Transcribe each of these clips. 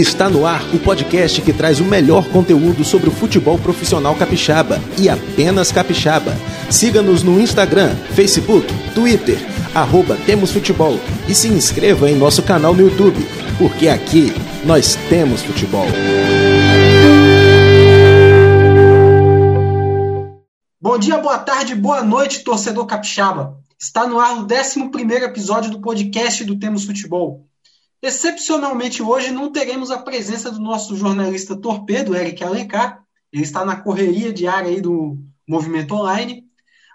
Está no ar o podcast que traz o melhor conteúdo sobre o futebol profissional capixaba e apenas capixaba. Siga-nos no Instagram, Facebook, Twitter, arroba Temos Futebol e se inscreva em nosso canal no YouTube, porque aqui nós temos futebol. Bom dia, boa tarde, boa noite, torcedor capixaba. Está no ar o 11 episódio do podcast do Temos Futebol. Excepcionalmente hoje não teremos a presença do nosso jornalista torpedo, Eric Alencar. Ele está na correria diária aí do Movimento Online.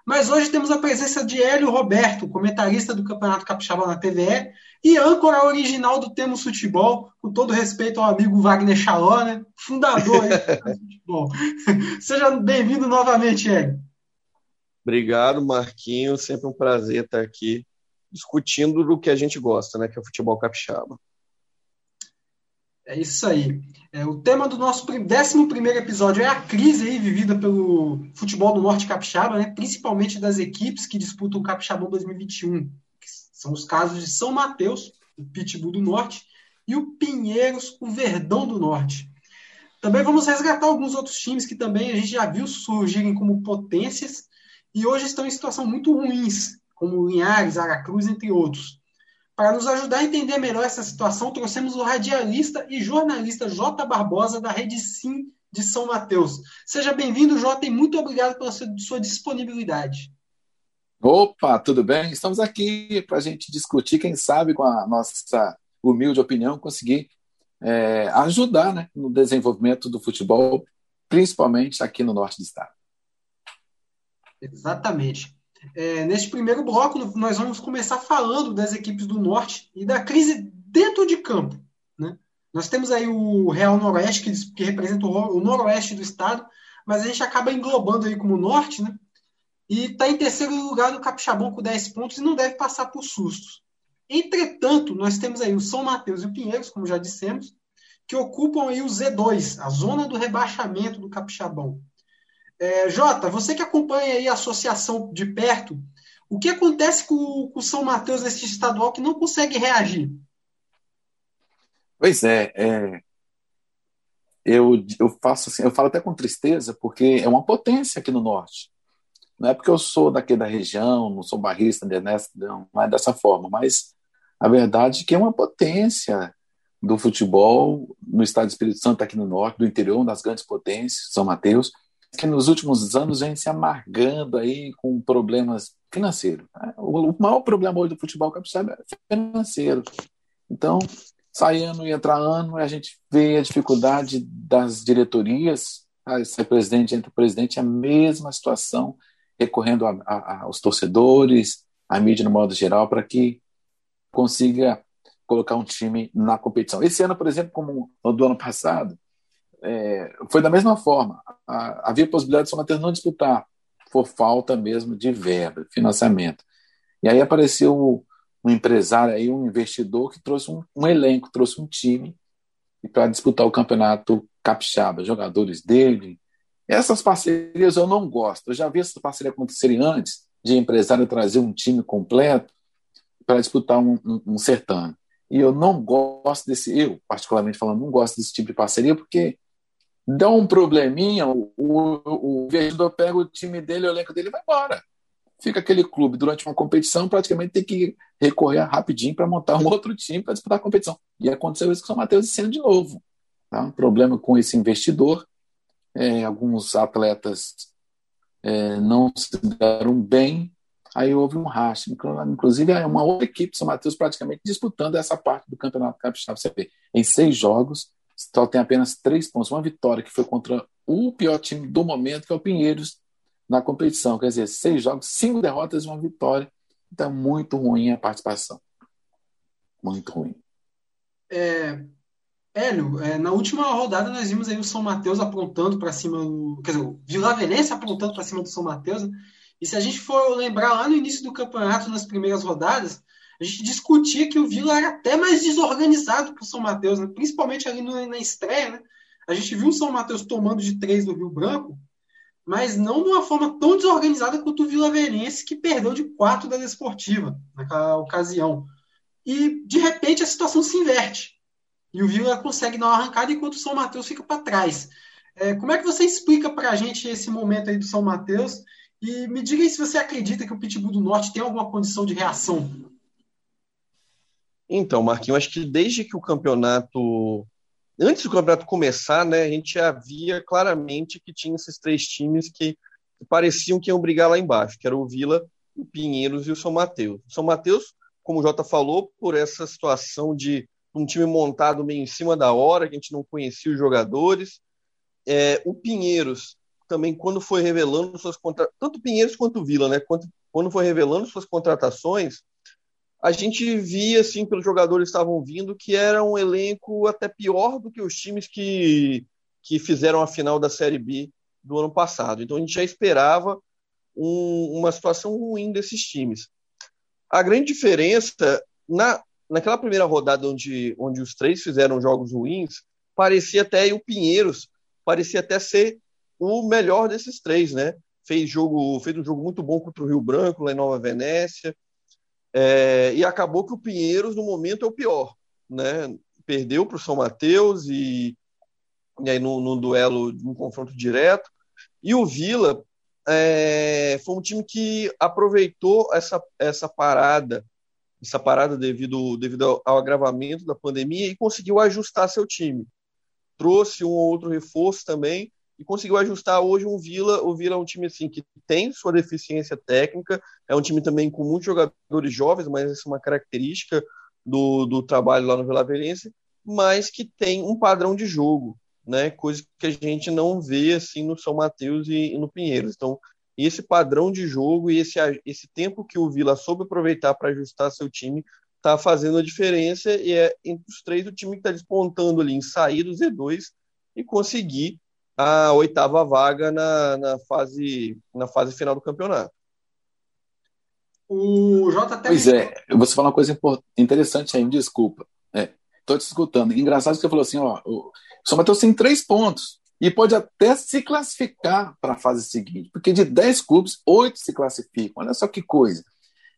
Mas hoje temos a presença de Hélio Roberto, comentarista do Campeonato Capixaba na TVE e âncora original do Temos Futebol, com todo respeito ao amigo Wagner Chaló, né? fundador do futebol. Seja bem-vindo novamente, Hélio. Obrigado, Marquinho. Sempre um prazer estar aqui discutindo do que a gente gosta, né, que é o futebol capixaba. É isso aí. É, o tema do nosso 11 episódio é a crise aí vivida pelo futebol do Norte Capixaba, né, principalmente das equipes que disputam o Capixabão 2021. são os casos de São Mateus, o Pitbull do Norte, e o Pinheiros, o Verdão do Norte. Também vamos resgatar alguns outros times que também a gente já viu surgirem como potências e hoje estão em situação muito ruins, como Linhares, Aracruz, entre outros. Para nos ajudar a entender melhor essa situação, trouxemos o radialista e jornalista J. Barbosa, da Rede Sim de São Mateus. Seja bem-vindo, Jota, e muito obrigado pela sua disponibilidade. Opa, tudo bem? Estamos aqui para a gente discutir, quem sabe, com a nossa humilde opinião, conseguir é, ajudar né, no desenvolvimento do futebol, principalmente aqui no norte do estado. Exatamente. É, neste primeiro bloco, nós vamos começar falando das equipes do Norte e da crise dentro de campo. Né? Nós temos aí o Real Noroeste, que, que representa o, Noroeste do estado, mas a gente acaba englobando aí como Norte, né? e está em terceiro lugar no Capixabão com 10 pontos e não deve passar por sustos. Entretanto, nós temos aí o São Mateus e o Pinheiros, como já dissemos, que ocupam aí o Z2, a zona do rebaixamento do Capixabão. É, Jota, você que acompanha aí a associação de perto, o que acontece com, o São Mateus nesse estadual que não consegue reagir? Pois é, é, eu, eu faço assim, eu falo até com tristeza, porque é uma potência aqui no norte. Não é porque eu sou daqui da região, não sou barrista, não, é dessa forma, mas a verdade é que é uma potência do futebol no estado do Espírito Santo, aqui no norte, do interior, uma das grandes potências, São Mateus que nos últimos anos vem se amargando aí com problemas financeiros. Né? O maior problema hoje do futebol capixaba é financeiro. Então, sai ano e entra ano, a gente vê a dificuldade das diretorias, ser presidente entra presidente, é a mesma situação, recorrendo a, a, aos torcedores, à mídia no modo geral, para que consiga colocar um time na competição. Esse ano, por exemplo, como do ano passado, é, foi da mesma forma. havia possibilidade de São Mateus não disputar, por falta mesmo de verba, financiamento. E aí apareceu um empresário aí, um investidor que trouxe um, um elenco, trouxe um time para disputar o campeonato capixaba, jogadores dele. Essas parcerias eu não gosto. Eu já vi essas parcerias acontecerem antes, de empresário trazer um time completo para disputar um, um, um. E eu não gosto desse, eu particularmente falando, não gosto desse tipo de parceria, porque dá um probleminha, o, o, o investidor pega o time dele, o elenco dele vai embora. Fica aquele clube durante uma competição, praticamente tem que recorrer rapidinho para montar um outro time para disputar a competição. E aconteceu isso com o São Mateus esse ano de novo. Tá? Um problema com esse investidor. É, alguns atletas é, não se deram bem, aí houve um racha. Inclusive, é uma outra equipe São Mateus praticamente disputando essa parte do Campeonato Capixaba. Você vê, em seis jogos, só tem apenas três pontos. Uma vitória que foi contra o pior time do momento, que é o Pinheiros, na competição. Quer dizer, seis jogos, cinco derrotas e uma vitória. Então, muito ruim a participação. Muito ruim. É, Hélio, é, na última rodada nós vimos aí o São Mateus apontando para cima do. Quer dizer, o Vila Venense apontando para cima do São Mateus. Né? E se a gente for lembrar lá no início do campeonato, nas primeiras rodadas, a gente discutia que o Vila era até mais desorganizado que o São Mateus, né? principalmente ali no, na estreia. Né? A gente viu o São Mateus tomando de três do Rio Branco, mas não de uma forma tão desorganizada quanto o Vila Verense, que perdeu de quatro da Desportiva naquela ocasião. E, de repente, a situação se inverte. e o Vila consegue dar uma arrancada enquanto o São Mateus fica para trás. É, como é que você explica para a gente esse momento aí do São Mateus? E me diga aí se você acredita que o Pitbull do Norte tem alguma condição de reação. Então, Marquinhos, acho que desde que o campeonato. Antes do campeonato começar, né, a gente já via claramente que tinha esses três times que pareciam que iam brigar lá embaixo, que era o Vila, o Pinheiros e o São Mateus. O São Mateus, como o Jota falou, por essa situação de um time montado meio em cima da hora, que a gente não conhecia os jogadores. É, o Pinheiros também, quando foi revelando suas contratações, tanto Pinheiros quanto Vila, né? Quando foi revelando suas contratações, a gente via, assim, pelos jogadores que estavam vindo, que era um elenco até pior do que os times que, que fizeram a final da Série B do ano passado. Então a gente já esperava um, uma situação ruim desses times. A grande diferença, na, naquela primeira rodada onde, onde os três fizeram jogos ruins, parecia até, o Pinheiros parecia até ser o melhor desses três, né? Fez, jogo, fez um jogo muito bom contra o Rio Branco, lá em Nova Venécia, é, e acabou que o Pinheiros, no momento, é o pior, né? Perdeu para o São Mateus e, e aí no, no duelo, no confronto direto, e o Vila é, foi um time que aproveitou essa, essa parada essa parada devido, devido ao, ao agravamento da pandemia e conseguiu ajustar seu time. Trouxe um ou outro reforço também e conseguiu ajustar hoje um Vila. O Vila é um time assim que tem sua deficiência técnica, é um time também com muitos jogadores jovens, mas essa é uma característica do, do trabalho lá no Vila Velhense, mas que tem um padrão de jogo, né? Coisa que a gente não vê assim no São Mateus e, e no Pinheiros. Então, esse padrão de jogo e esse, esse tempo que o Vila soube aproveitar para ajustar seu time está fazendo a diferença. E é entre os três o time que está despontando ali em sair do Z2 e conseguir a oitava vaga na, na, fase, na fase final do campeonato. O J Pois é, você falou uma coisa interessante aí, me desculpa. Estou é, te escutando. Engraçado que você falou assim: ó, o São Mateus tem três pontos e pode até se classificar para a fase seguinte, porque de 10 clubes, 8 se classificam. Olha só que coisa.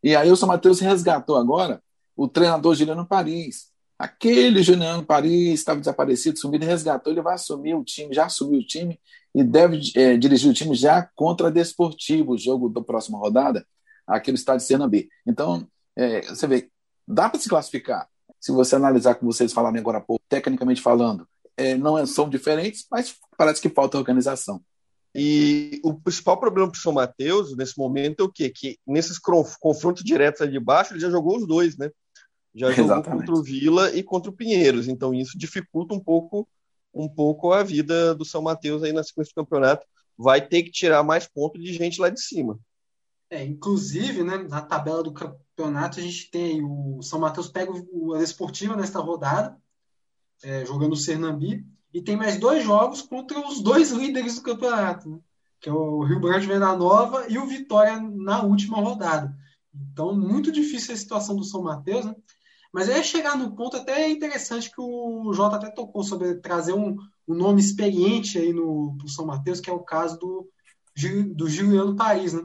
E aí o São Mateus resgatou agora o treinador Juliano Paris. Aquele Juliano Paris estava desaparecido, sumido, resgatou, ele vai assumir o time, já assumiu o time e deve é, dirigir o time já contra Desportivo, o jogo da próxima rodada, aqui no estádio Cernambi. Então, é, você vê, dá para se classificar. Se você analisar, como vocês falaram agora há pouco, tecnicamente falando, é, não é, são diferentes, mas parece que falta organização. E o principal problema para o São Mateus nesse momento é o quê? Que nesses confrontos diretos ali de baixo, ele já jogou os dois, né? Já jogou Exatamente. contra o Vila e contra o Pinheiros. Então isso dificulta um pouco um pouco a vida do São Mateus aí na sequência do campeonato. Vai ter que tirar mais pontos de gente lá de cima. É, inclusive, né, na tabela do campeonato, a gente tem o São Mateus pega o Esportiva nesta rodada, é, jogando o Cernambi, e tem mais dois jogos contra os dois líderes do campeonato, né? que é o Rio Grande Venda Nova e o Vitória na última rodada. Então, muito difícil a situação do São Mateus, né? Mas aí chegar no ponto até interessante que o Jota até tocou sobre trazer um, um nome experiente aí no São Mateus, que é o caso do, do Juliano Paris, né?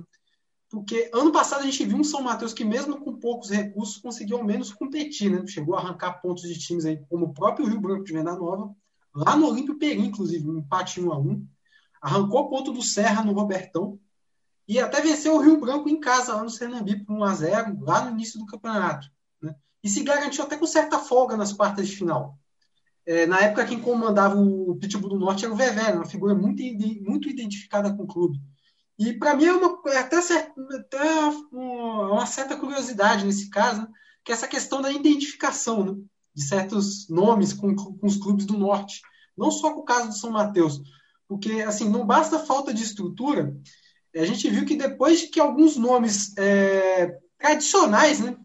Porque ano passado a gente viu um São Mateus que, mesmo com poucos recursos, conseguiu ao menos competir, né? Chegou a arrancar pontos de times aí, como o próprio Rio Branco de Venda Nova, lá no Olímpio Peri, inclusive, um empate 1 a 1 Arrancou ponto do Serra no Robertão e até venceu o Rio Branco em casa, lá no Sernambi, por 1 a 0 lá no início do campeonato. Né? E se garantiu até com certa folga nas quartas de final. É, na época, quem comandava o Pitbull do Norte era o Vevé, uma figura muito, muito identificada com o clube. E para mim é, uma, é até, até uma certa curiosidade nesse caso, né? que é essa questão da identificação né? de certos nomes com, com, os clubes do norte. Não só com o caso do São Mateus, porque assim não basta falta de estrutura. A gente viu que depois de que alguns nomes é, tradicionais, né?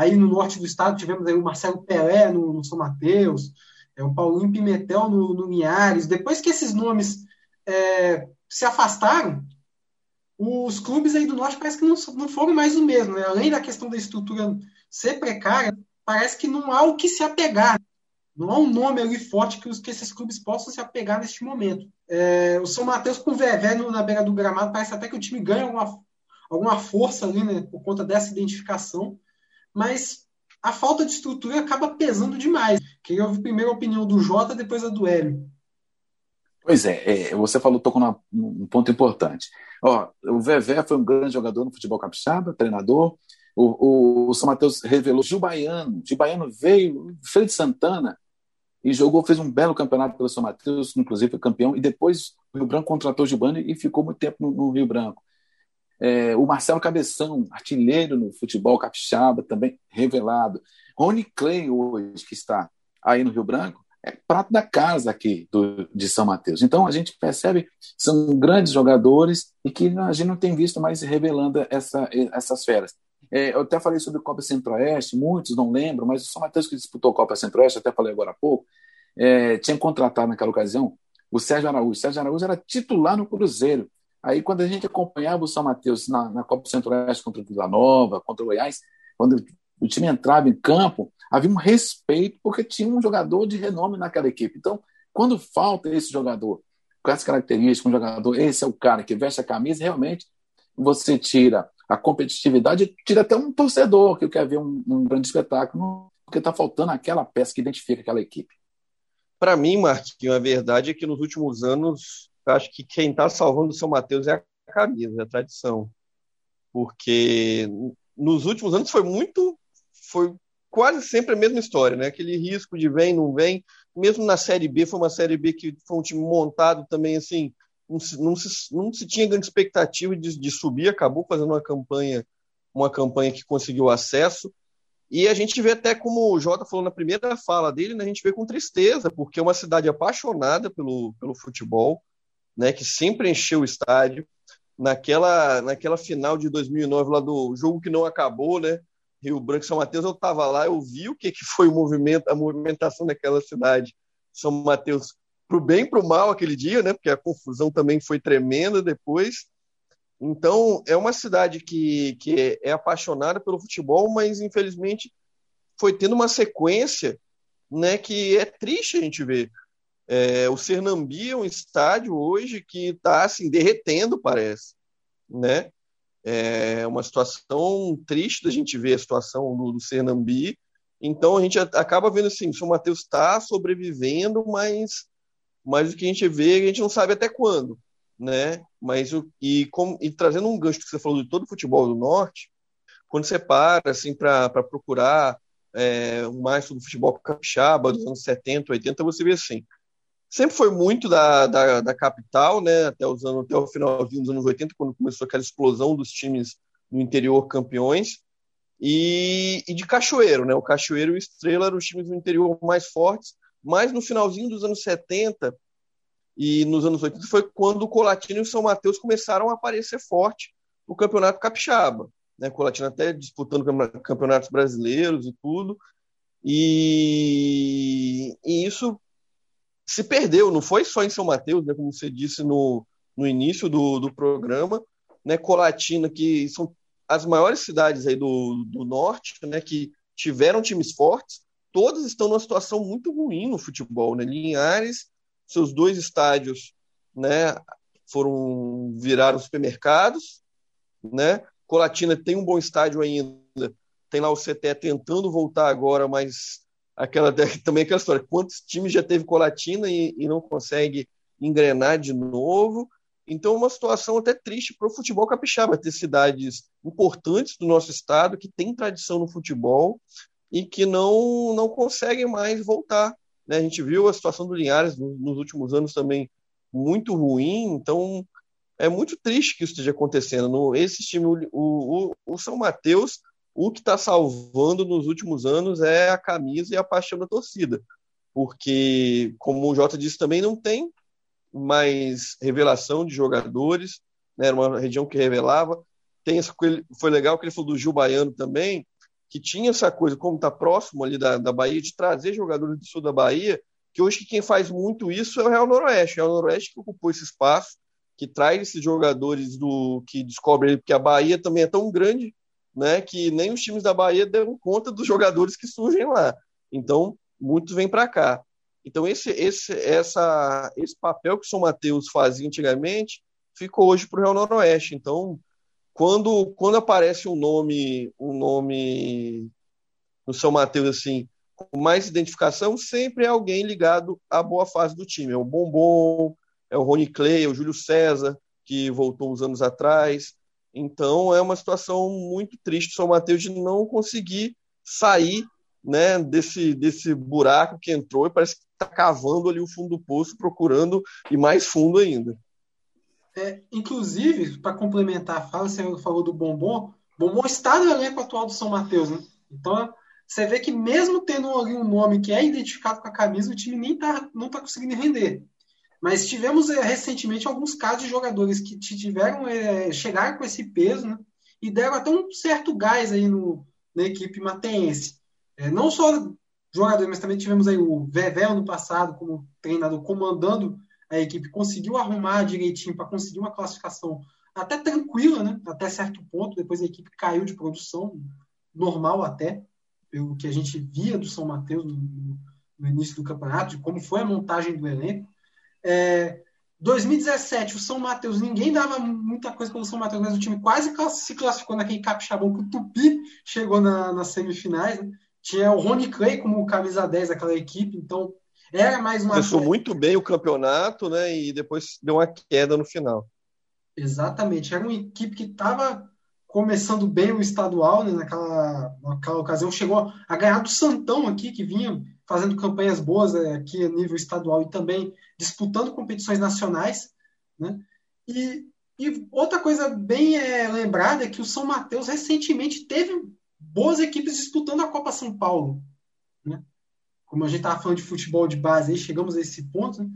Aí no norte do estado tivemos aí o Marcelo Pelé no, no São Mateus, é, o Paulinho Pimentel no, no Linhares. Depois que esses nomes é, se afastaram, os clubes aí do norte parece que não, não foram mais o mesmo. Né? Além da questão da estrutura ser precária, parece que não há o que se apegar. Não há um nome ali forte que, os, que esses clubes possam se apegar neste momento. É, o São Mateus com o Vevé na beira do gramado, parece até que o time ganha alguma, alguma força ali, né, por conta dessa identificação, mas a falta de estrutura acaba pesando demais. Queria ouvir primeiro a opinião do Jota, depois a do Hélio. Pois é, é você falou, tocou num ponto importante. Ó, o Vevé foi um grande jogador no futebol capixaba, treinador. O, o, o São Mateus revelou Gil Baiano. Gil Baiano veio, Fred Santana, e jogou, fez um belo campeonato pelo São Mateus, inclusive foi campeão, e depois o Rio Branco contratou o Gilbano e ficou muito tempo no, no Rio Branco. É, o Marcelo Cabeção, artilheiro no futebol capixaba, também revelado. Rony Clay, hoje, que está aí no Rio Branco, é prato da casa aqui do, de São Mateus. Então a gente percebe que são grandes jogadores e que a gente não tem visto mais revelando essa, essas feras. É, eu até falei sobre Copa Centro-Oeste, muitos não lembram, mas o São Mateus que disputou a Copa Centro-Oeste, até falei agora há pouco, é, tinha contratado naquela ocasião o Sérgio Araújo. O Sérgio Araújo era titular no Cruzeiro. Aí, quando a gente acompanhava o São Mateus na, na Copa Centro-Oeste contra o Vila Nova, contra o Goiás, quando o time entrava em campo, havia um respeito, porque tinha um jogador de renome naquela equipe. Então, quando falta esse jogador, com essas características, um jogador, esse é o cara que veste a camisa, realmente você tira a competitividade tira até um torcedor que quer ver um, um grande espetáculo, porque está faltando aquela peça que identifica aquela equipe. Para mim, Marquinhos, a verdade é que nos últimos anos, acho que quem está salvando o São Mateus é a camisa, é a tradição. Porque nos últimos anos foi muito. Foi quase sempre a mesma história, né? Aquele risco de vem, não vem. Mesmo na Série B, foi uma Série B que foi um time montado também, assim, não se, não se, não se tinha grande expectativa de, de subir, acabou fazendo uma campanha, uma campanha que conseguiu acesso. E a gente vê até como o Jota falou na primeira fala dele, né, a gente vê com tristeza, porque é uma cidade apaixonada pelo, pelo futebol, né, que sempre encheu o estádio. Naquela, naquela final de 2009, lá do jogo que não acabou, né, Rio Branco São Mateus, eu estava lá, eu vi o que, que foi o movimento, a movimentação daquela cidade. São Mateus para o bem e para o mal aquele dia, né? Porque a confusão também foi tremenda depois. Então, é uma cidade que, que é apaixonada pelo futebol, mas infelizmente foi tendo uma sequência né, que é triste a gente ver. É, o Sernambi é um estádio hoje que está assim, derretendo, parece. Né? É uma situação triste da gente ver a situação do, do Sernambi. Então a gente acaba vendo assim, o São Mateus está sobrevivendo, mas mas o que a gente vê, a gente não sabe até quando, né? Mas o, e, com, e trazendo um gancho que você falou de todo o futebol do norte, quando você para assim para procurar é, mais sobre o futebol capixaba dos anos 70, 80, você vê assim, sempre foi muito da, da, da, capital, né, até, os anos, até o finalzinho dos anos 80, quando começou aquela explosão dos times no interior campeões, e, e de Cachoeiro, né, o Cachoeiro e o Estrela eram os times do interior mais fortes, mas no finalzinho dos anos 70 e nos anos 80 foi quando o Colatino e o São Mateus começaram a aparecer forte no Campeonato Capixaba. Né? O Colatino até disputando campeonatos brasileiros e tudo. E, e isso se perdeu, não foi só em São Mateus, né? como você disse no, no início do, do programa, né? Colatina, que são as maiores cidades aí do, do norte, né? que tiveram times fortes, todas estão numa situação muito ruim no futebol, né? Linhares, seus dois estádios, né, foram viraram supermercados, né? Colatina tem um bom estádio ainda, tem lá o CT tentando voltar agora, mas aquela também aquela história, quantos times já teve Colatina e, e não consegue engrenar de novo? Então, uma situação até triste para o futebol capixaba, ter cidades importantes do nosso estado que tem tradição no futebol e que não, não conseguem mais voltar. Né? A gente viu a situação do Linhares nos últimos anos também muito ruim, então é muito triste que isso esteja acontecendo. No, esse time, o, o, o São Mateus, o que está salvando nos últimos anos é a camisa e a paixão da torcida. Porque, como o Jota disse também, não tem mais revelação de jogadores, né? era uma região que revelava. Tem essa, foi legal que ele falou do Gil Baiano também, que tinha essa coisa, como está próximo ali da, da Bahia, de trazer jogadores do sul da Bahia, que hoje quem faz muito isso é o Real Noroeste. É o Noroeste que ocupou esse espaço, que traz esses jogadores do que descobre que a Bahia também é tão grande, né, que nem os times da Bahia deram conta dos jogadores que surgem lá. Então, muitos vêm para cá. Então, esse, esse, essa, esse papel que o São Mateus fazia antigamente ficou hoje para o Real Noroeste. Então, quando, quando aparece um nome, um nome no São Mateus assim, com mais identificação sempre é alguém ligado à boa fase do time. É o Bombom, é o Rony Clay, é o Júlio César, que voltou uns anos atrás. Então é uma situação muito triste São Mateus de não conseguir sair né, desse, desse buraco que entrou e parece que está cavando ali o fundo do poço, procurando e mais fundo ainda. É, inclusive, para complementar a fala, você falou do Bombom, Bombom está no elenco atual do São Mateus, né? Então, você vê que mesmo tendo ali um nome que é identificado com a camisa, o time nem tá, não está conseguindo render. Mas tivemos é, recentemente alguns casos de jogadores que tiveram é, chegar com esse peso né, e deram até um certo gás aí no, na equipe mateense. É, não só jogadores, mas também tivemos aí o Vevel no passado como treinador comandando a equipe, conseguiu arrumar direitinho para conseguir uma classificação até tranquila, né, até certo ponto. Depois a equipe caiu de produção, normal até, pelo que a gente via do São Mateus no, no início do campeonato, de como foi a montagem do elenco. É, 2017, o São Mateus, ninguém dava muita coisa pelo São Mateus, mas o time quase se classificou naquele capixabão que o Tupi chegou na, nas semifinais. Né? Tinha o Rony Clay como camisa 10 daquela equipe, então era mais uma. Começou muito bem o campeonato, né? E depois deu uma queda no final. Exatamente. Era uma equipe que estava começando bem o estadual, né? naquela, naquela ocasião. Chegou a ganhar do Santão aqui, que vinha fazendo campanhas boas é, aqui a nível estadual e também disputando competições nacionais, né? E, e outra coisa bem é, lembrada é que o São Mateus recentemente teve boas equipes disputando a Copa São Paulo, né? Como a gente estava falando de futebol de base, aí chegamos a esse ponto. Né?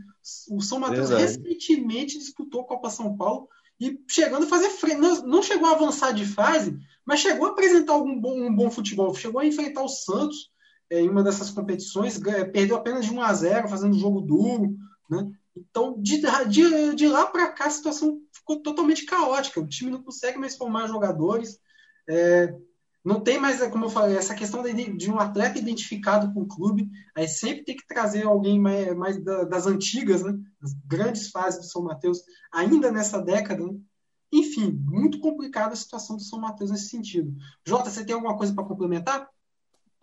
O São Mateus Verdade. recentemente disputou a Copa São Paulo e chegando a fazer frente. Não, não chegou a avançar de fase, mas chegou a apresentar algum bom, um bom futebol. Chegou a enfrentar o Santos, é, em uma dessas competições, perdeu apenas de 1 a 0 fazendo jogo duro. Né? Então, de, de, de lá para cá, a situação ficou totalmente caótica. O time não consegue mais formar jogadores. É, não tem mais, como eu falei, essa questão de, de, um atleta identificado com o clube. Aí sempre tem que trazer alguém mais, mais da, das antigas, né? das grandes fases do São Mateus, ainda nessa década. Né? Enfim, muito complicada a situação do São Mateus nesse sentido. Jota, você tem alguma coisa para complementar?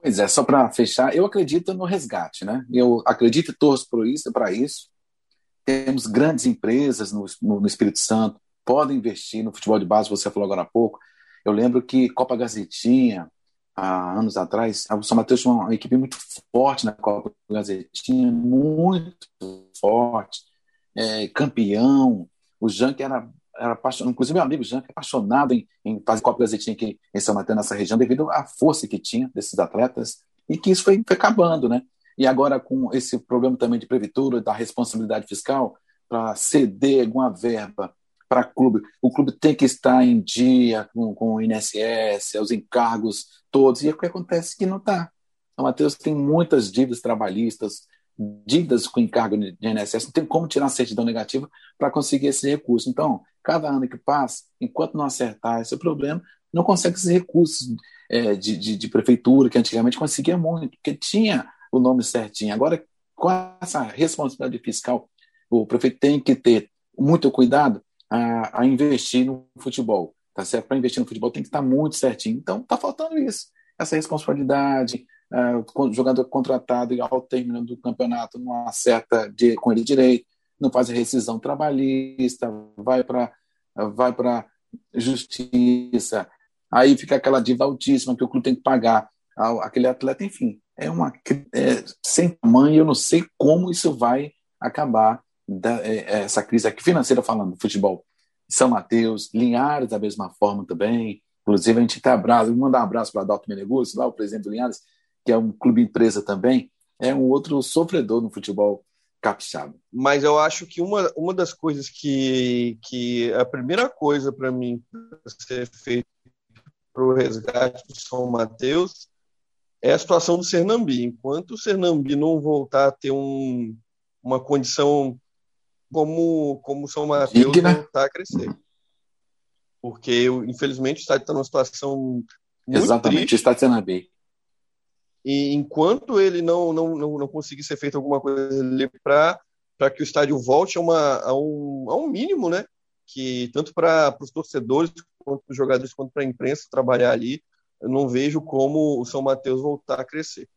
Pois é, só para fechar, eu acredito no resgate, né? Eu acredito e torço por isso, para isso. Temos grandes empresas no, no, Espírito Santo, podem investir no futebol de base, você falou agora há pouco. Eu lembro que Copa Gazetinha, há anos atrás, o São Mateus tinha uma equipe muito forte na Copa Gazetinha, muito forte, é, campeão. O Jank era era apaixonado, inclusive meu amigo que é apaixonado em, em fazer Copa Gazetinha aqui em São Mateus, nessa região, devido à força que tinha desses atletas, e que isso foi, foi acabando, né? E agora, com esse problema também de previtura, da responsabilidade fiscal, para ceder alguma verba para clube, o clube tem que estar em dia com, com o INSS, os encargos todos, e o que acontece é que não está. São Mateus tem muitas dívidas trabalhistas, dívidas com encargo de INSS, não tem como tirar a certidão negativa para conseguir esse recurso. Então, cada ano que passa, enquanto não acertar esse problema, não consegue esses recursos é, de, de, de, prefeitura, que antigamente conseguia muito, porque tinha o nome certinho. Agora, com essa responsabilidade fiscal, o prefeito tem que ter muito cuidado a, a investir no futebol. Tá certo? Para investir no futebol tem que estar muito certinho. Então, está faltando isso. Essa responsabilidade, o jogador contratado ao término do campeonato não acerta de, com ele direito, não faz rescisão trabalhista, vai para vai para justiça, aí fica aquela dívida altíssima que o clube tem que pagar aquele atleta, enfim, é uma é, sem tamanho, eu não sei como isso vai acabar da, é, é essa crise aqui financeira falando, futebol. São Mateus, Linhares da mesma forma também, inclusive a gente está abraço, mandar um abraço para Adalto Meneguzzi, lá o presidente do Linhares, que é um clube empresa também, é um outro sofredor no futebol capixaba. Mas eu acho que uma, uma das coisas que, que a primeira coisa para mim ser feito para o resgate do São Mateus é a situação do Sernambi. Enquanto o Sernambi não voltar a ter um, uma condição como, como o São Mateus voltar a crescer. Porque, infelizmente, o estádio está numa situação muito Exatamente, triste. o estádio Sernambi. E enquanto ele não, não, não, não conseguir ser feito alguma coisa ali para que o estádio volte a, uma, a, um, a um mínimo, né? Que tanto para os torcedores, quanto para os jogadores, quanto para a imprensa trabalhar ali, eu não vejo como o São Mateus voltar a crescer.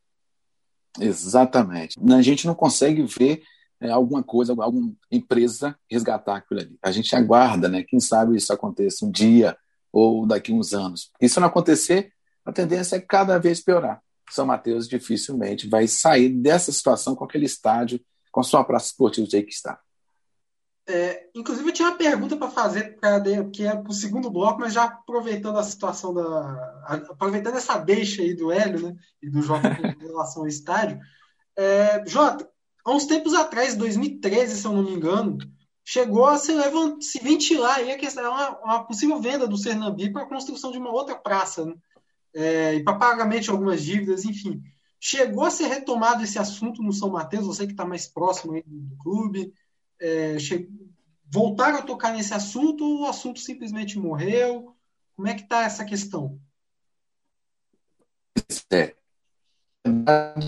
Exatamente. A gente não consegue ver é, alguma coisa, alguma empresa resgatar aquilo ali. A gente aguarda, né? Quem sabe isso aconteça um dia ou daqui a uns anos. E se não acontecer, a tendência é cada vez piorar. São Mateus dificilmente vai sair dessa situação com aquele estádio, com a sua praça esportiva do que está. É, inclusive, eu tinha uma pergunta para fazer, pra, que é para o segundo bloco, mas já aproveitando a situação da. aproveitando essa deixa aí do Hélio né, e do Jota em relação ao estádio. É, Jota, há uns tempos atrás, 2013, se eu não me engano, chegou a se, levant, se ventilar aí a questão, uma, uma possível venda do Sernambi para a construção de uma outra praça, né? é, e para pagamento de algumas dívidas, enfim. Chegou a ser retomado esse assunto no São Mateus, você que está mais próximo do clube é, voltaram a tocar nesse assunto ou o assunto simplesmente morreu? Como é que está essa questão? É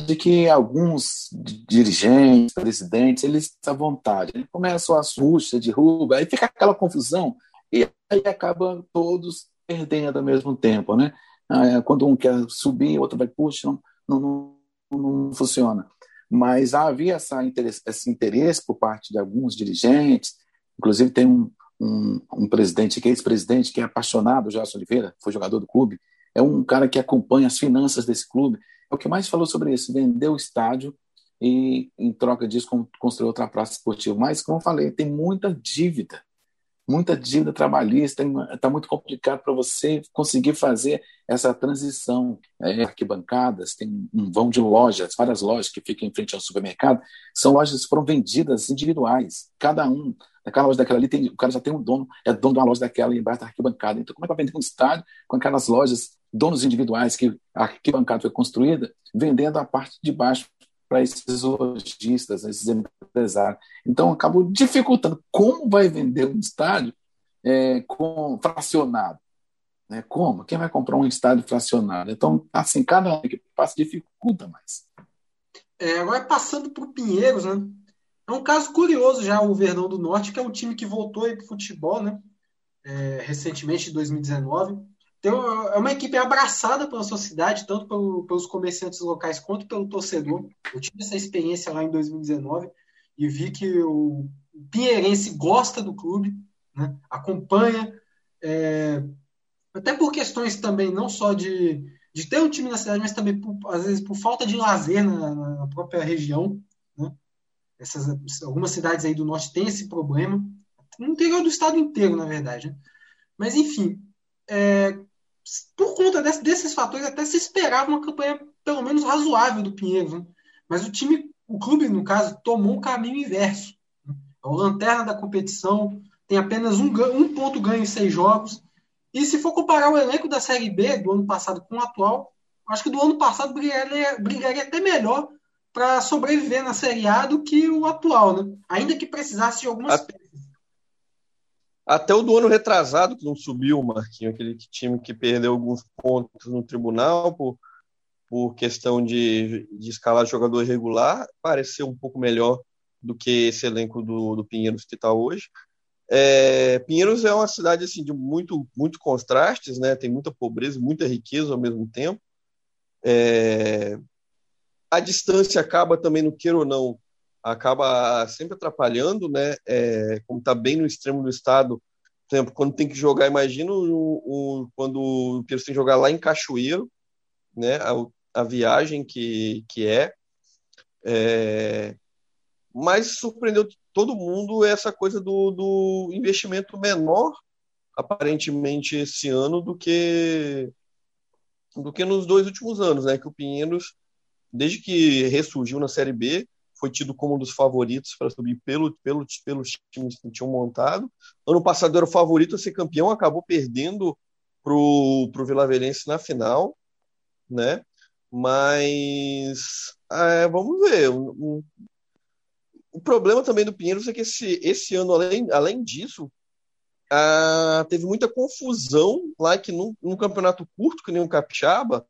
de que alguns dirigentes, presidentes, eles estão à vontade. Eles começam a suja, derruba, aí fica aquela confusão e aí acaba todos perdendo ao mesmo tempo, né? Ah, quando um quer subir, o outro vai, puxa, não, não, não, funciona mas havia essa interesse, esse interesse por parte de alguns dirigentes, inclusive tem um, um, um presidente, que é ex-presidente, que é apaixonado, Gerson Oliveira, foi jogador do clube, é um cara que acompanha as finanças desse clube, é o que mais falou sobre isso, vendeu o estádio e, em troca disso, construiu outra praça esportiva. Mas, como eu falei, tem muita dívida muita dívida trabalhista, está muito complicado para você conseguir fazer essa transição. É, arquibancadas, tem um vão de lojas, várias lojas que ficam em frente ao supermercado, são lojas que foram vendidas individuais, cada um. Naquela loja daquela ali, tem, o cara já tem um dono, é dono de uma loja daquela embaixo da arquibancada. Então, como é que vai vender um estádio com aquelas lojas, donos individuais, que a arquibancada foi construída, vendendo a parte de baixo para esses lojistas, esses empresários. Então, acabou dificultando. Como vai vender um estádio é, com fracionado? Né? Como? Quem vai comprar um estádio fracionado? Então, assim, cada ano que passa dificulta mais. É, agora, passando para o Pinheiros, né? É um caso curioso já o Verdão do Norte, que é um time que voltou para o futebol, né? É, recentemente, em 2019 então, é uma equipe abraçada pela sociedade, tanto pelo, pelos comerciantes locais quanto pelo torcedor. Eu tive essa experiência lá em 2019 e vi que o, Pinheirense gosta do clube, né? acompanha, é, até por questões também não só de, de ter um time na cidade, mas também, por, às vezes, por falta de lazer na, na própria região. Né? Essas, algumas cidades aí do norte têm esse problema, no interior do estado inteiro, na verdade. Né? Mas, enfim, é, por conta desse, desses fatores, até se esperava uma campanha pelo menos razoável do Pinheiros. Né? Mas o time, o clube, no caso, tomou um caminho inverso. Né? É o lanterna da competição, tem apenas um, um ponto ganho em seis jogos. E se for comparar o elenco da Série B do ano passado com o atual, acho que do ano passado brigaria, brigaria até melhor para sobreviver na Série A do que o atual, né? Ainda que precisasse de algumas a, peças. Até o do ano retrasado, que não subiu, Marquinho, aquele time que perdeu alguns pontos no tribunal por, por questão de, de escalar jogador regular, pareceu um pouco melhor do que esse elenco do, do Pinheiros que está hoje. É, Pinheiros é uma cidade assim, de muito, muito contrastes, né? tem muita pobreza, muita riqueza ao mesmo tempo. É, a distância acaba também, no queira ou não, acaba sempre atrapalhando, né? É, como está bem no extremo do estado, exemplo, quando tem que jogar, imagina o, o, quando o Pinheiros tem que jogar lá em Cachoeiro, né? A, a viagem que, que é. é. Mas surpreendeu todo mundo essa coisa do, do investimento menor, aparentemente, esse ano do que do que nos dois últimos anos, né? Que o Pinheiros, desde que ressurgiu na Série B, foi tido como um dos favoritos para subir pelo, pelo, pelos times que tinham montado. Ano passado era o favorito a ser campeão, acabou perdendo para o Vila Velhense na final, né? Mas é, vamos ver. O, o, problema também do Pinheiros é que esse, esse ano, além, além disso, ah, teve muita confusão lá que num, num campeonato curto, que nem o Capixaba,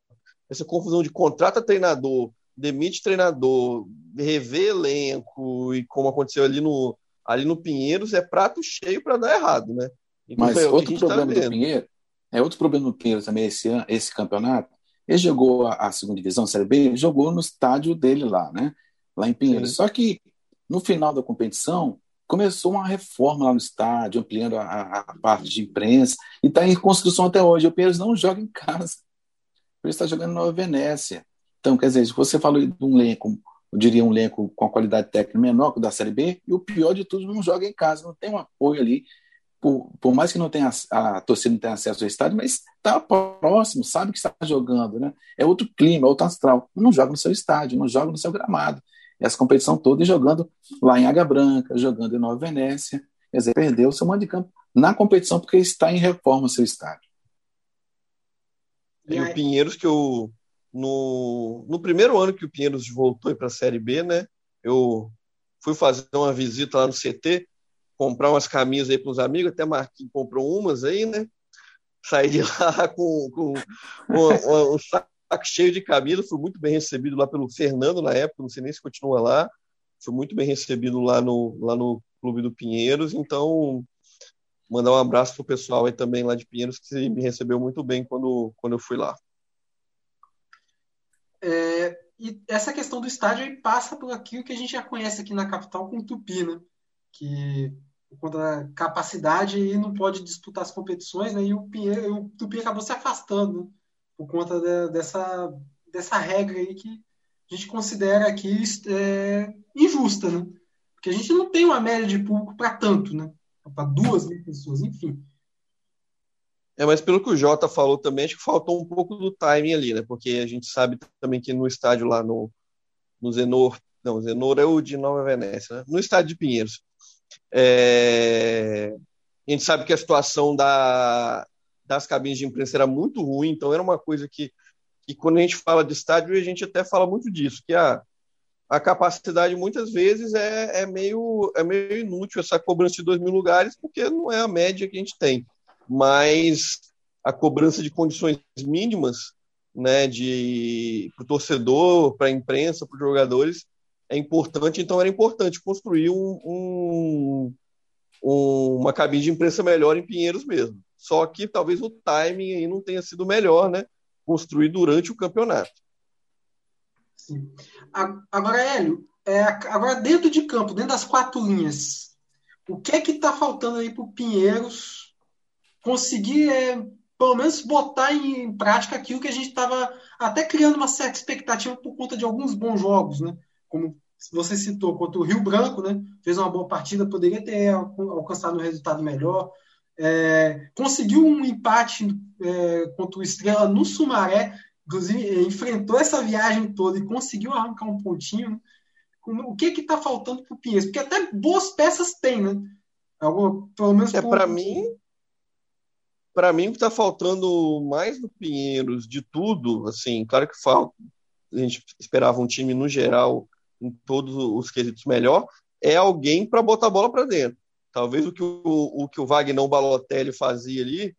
essa confusão de contrata treinador, demite treinador, rever elenco e como aconteceu ali no, ali no Pinheiros, é prato cheio para dar errado, né? Então, Mas outro tá problema tá do Pinheiros, é outro problema do Pinheiros também esse, esse campeonato, Ele jogou a, a segunda divisão, Série B, ele jogou no estádio dele lá, né? Lá em Pinheiros. Só que no final da competição, começou uma reforma lá no estádio, ampliando a, a parte de imprensa, e está em construção até hoje. O Pinheiros não joga em casa. Ele está jogando na Venécia. Então, quer dizer, você falou de um elenco, eu diria um elenco com a qualidade técnica menor que o da Série B, e o pior de tudo, não joga em casa, não tem um apoio ali. Por, por mais que não tenha a, a torcida não tenha acesso ao estádio, mas está próximo, sabe que está jogando, né? É outro clima, é outro astral. Não joga no seu estádio, não joga no seu gramado. Essa competição toda e jogando lá em Águia Branca, jogando em Nova Venécia. Quer dizer, perdeu o seu mando de campo na competição porque está em reforma o seu estádio. E o Pinheiros, que eu. No, no primeiro ano que o Pinheiros voltou para a Série B, né? Eu fui fazer uma visita lá no CT, comprar umas camisas aí para os amigos, até Marquinhos comprou umas aí, né? Saí de lá com, com um, um saco cheio de camisas, fui muito bem recebido lá pelo Fernando na época, não sei nem se continua lá, fui muito bem recebido lá no, lá no Clube do Pinheiros, então mandar um abraço pro pessoal aí também lá de Pinheiros, que me recebeu muito bem quando, quando eu fui lá. É, e essa questão do estádio aí passa por aquilo que a gente já conhece aqui na capital com o Tupi, né? Que por conta da capacidade e não pode disputar as competições, né? E o, Pinheiro, o Tupi acabou se afastando né? por conta de, dessa, dessa regra aí que a gente considera aqui é, injusta, né? Porque a gente não tem uma média de público para tanto, né? para duas mil pessoas, enfim. É, mas pelo que o Jota falou também, acho que faltou um pouco do timing ali, né? Porque a gente sabe também que no estádio lá no, no Zenor, não, Zenor é o de Nova Venécia, né? No estádio de Pinheiros. É, a gente sabe que a situação da, das cabines de imprensa era muito ruim, então era uma coisa que, que quando a gente fala de estádio, a gente até fala muito disso, que a, a capacidade muitas vezes é, é, meio, é meio inútil essa cobrança de dois mil lugares, porque não é a média que a gente tem. Mas a cobrança de condições mínimas né, de para o torcedor, para a imprensa, para os jogadores, é importante. Então era importante construir um, um, um, uma cabine de imprensa melhor em Pinheiros mesmo. Só que talvez o timing aí não tenha sido melhor, né? Construir durante o campeonato. Sim. Agora, Hélio, é, agora dentro de campo, dentro das quatro linhas, o que é que está faltando aí para o Pinheiros conseguir, é, pelo menos, botar em prática aquilo que a gente estava até criando uma certa expectativa por conta de alguns bons jogos, né? Como você citou, contra o Rio Branco, né? Fez uma boa partida, poderia ter alcançado um resultado melhor. É, conseguiu um empate é, contra o Estrela no Sumaré, inclusive enfrentou essa viagem toda e conseguiu arrancar um pontinho. O que que está faltando para o Pinheiros? Porque até boas peças tem, né? Algo, pelo menos é para mim. Para mim, o que está faltando mais no Pinheiros de tudo, assim, claro que falta. A gente esperava um time no geral, em todos os quesitos melhor, é alguém para botar a bola para dentro. Talvez o que o, o que o Wagner Balotelli fazia ali,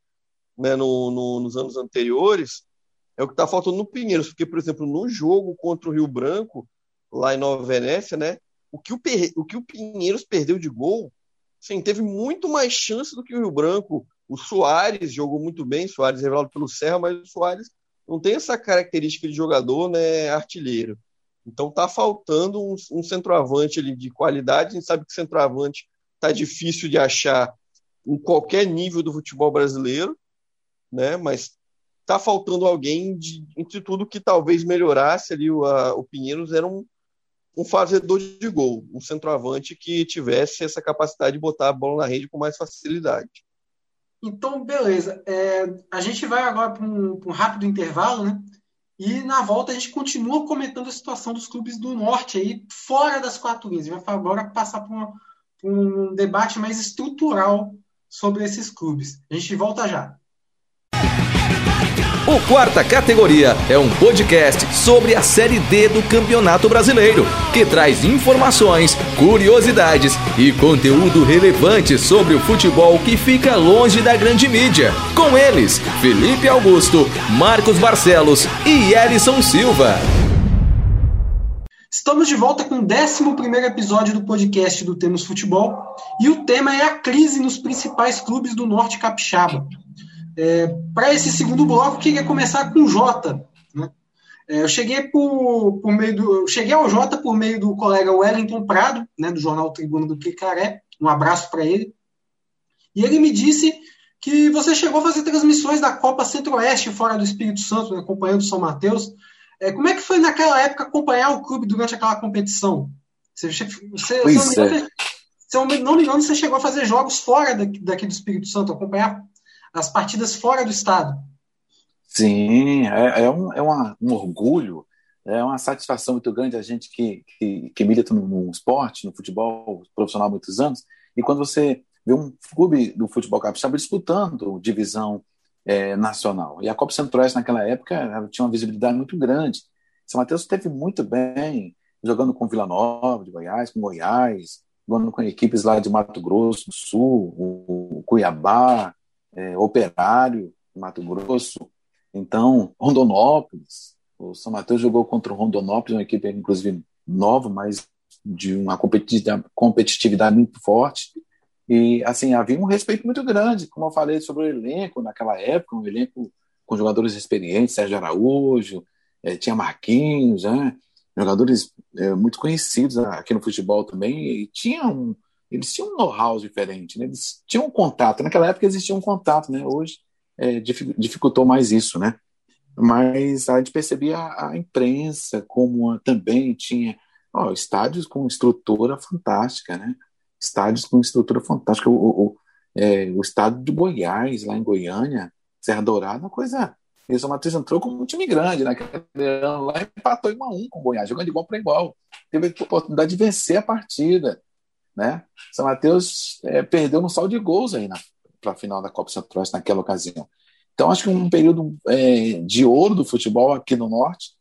né, no, no, nos anos anteriores, é o que está faltando no Pinheiros, porque, por exemplo, no jogo contra o Rio Branco, lá em Nova Venécia, né? O que o, o, que o Pinheiros perdeu de gol, sim, teve muito mais chance do que o Rio Branco. O Soares jogou muito bem, Soares revelado pelo Serra, mas o Soares não tem essa característica de jogador, né, artilheiro. Então tá faltando um, um centroavante ali de qualidade. A gente sabe que centroavante tá difícil de achar em qualquer nível do futebol brasileiro, né? Mas tá faltando alguém de, entre tudo que talvez melhorasse ali o, a, o Pinheiros era um, um fazedor de gol, um centroavante que tivesse essa capacidade de botar a bola na rede com mais facilidade. Então, beleza. É, a gente vai agora para um, um, rápido intervalo, né? E na volta a gente continua comentando a situação dos clubes do norte aí, fora das quatro linhas. A gente vai agora passar para um debate mais estrutural sobre esses clubes. A gente volta já. O Quarta Categoria é um podcast sobre a Série D do Campeonato Brasileiro, que traz informações, curiosidades e conteúdo relevante sobre o futebol que fica longe da grande mídia. Com eles, Felipe Augusto, Marcos Barcelos e Elison Silva. Estamos de volta com o 11 episódio do podcast do Temos Futebol e o tema é a crise nos principais clubes do Norte Capixaba. É, Para esse segundo bloco, queria começar com o Jota. Né? É, eu cheguei por, por meio do. cheguei ao Jota por meio do colega Wellington Prado, né, do jornal Tribuna do Picaré. Um abraço para ele. E ele me disse que você chegou a fazer transmissões da Copa Centro-Oeste fora do Espírito Santo, né, acompanhando o São Mateus. É, como é que foi naquela época acompanhar o clube durante aquela competição? Você, você, pois se eu não me engano, você chegou a fazer jogos fora daqui, daqui do Espírito Santo, acompanhar as partidas fora do estado. Sim, é, é, um, é uma, um orgulho, é uma satisfação muito grande a gente que, que, que milita no, no, esporte, no futebol profissional há muitos anos, e quando você vê um clube do futebol capixaba disputando divisão é, nacional. E a Copa Centro-Oeste naquela época tinha uma visibilidade muito grande. São Mateus esteve muito bem, jogando com Vila Nova de Goiás, com Goiás, jogando com equipes lá de Mato Grosso do Sul, o Cuiabá, é, Operário, Mato Grosso, então, Rondonópolis, o São Mateus jogou contra o Rondonópolis, uma equipe inclusive nova, mas de uma competitividade muito forte. E assim, havia um respeito muito grande, como eu falei sobre o elenco naquela época, um elenco com jogadores experientes, Sérgio Araújo, eh, tinha Marquinhos, né? jogadores eh, muito conhecidos aqui no futebol também, e tinham, eles tinham um know-how diferente, né? eles tinham um contato. Naquela época existia um contato, né? hoje é, dificultou mais isso, né? Mas a gente percebia a, a imprensa como também tinha ó, estádios com estrutura fantástica, né? Estádios com estrutura fantástica. O, o, é, o estado de Goiás, lá em Goiânia, Serra Dourada, uma coisa. E o Matheus entrou como um time grande naquele ano lá empatou em 1 a 1 com o Goiás, jogando de igual para igual. Teve a oportunidade de vencer a partida. Né? São Mateus é, perdeu no saldo de gols aí para a final da Copa Centro-Oeste naquela ocasião. Então, acho que um período é, de ouro do futebol aqui no Norte,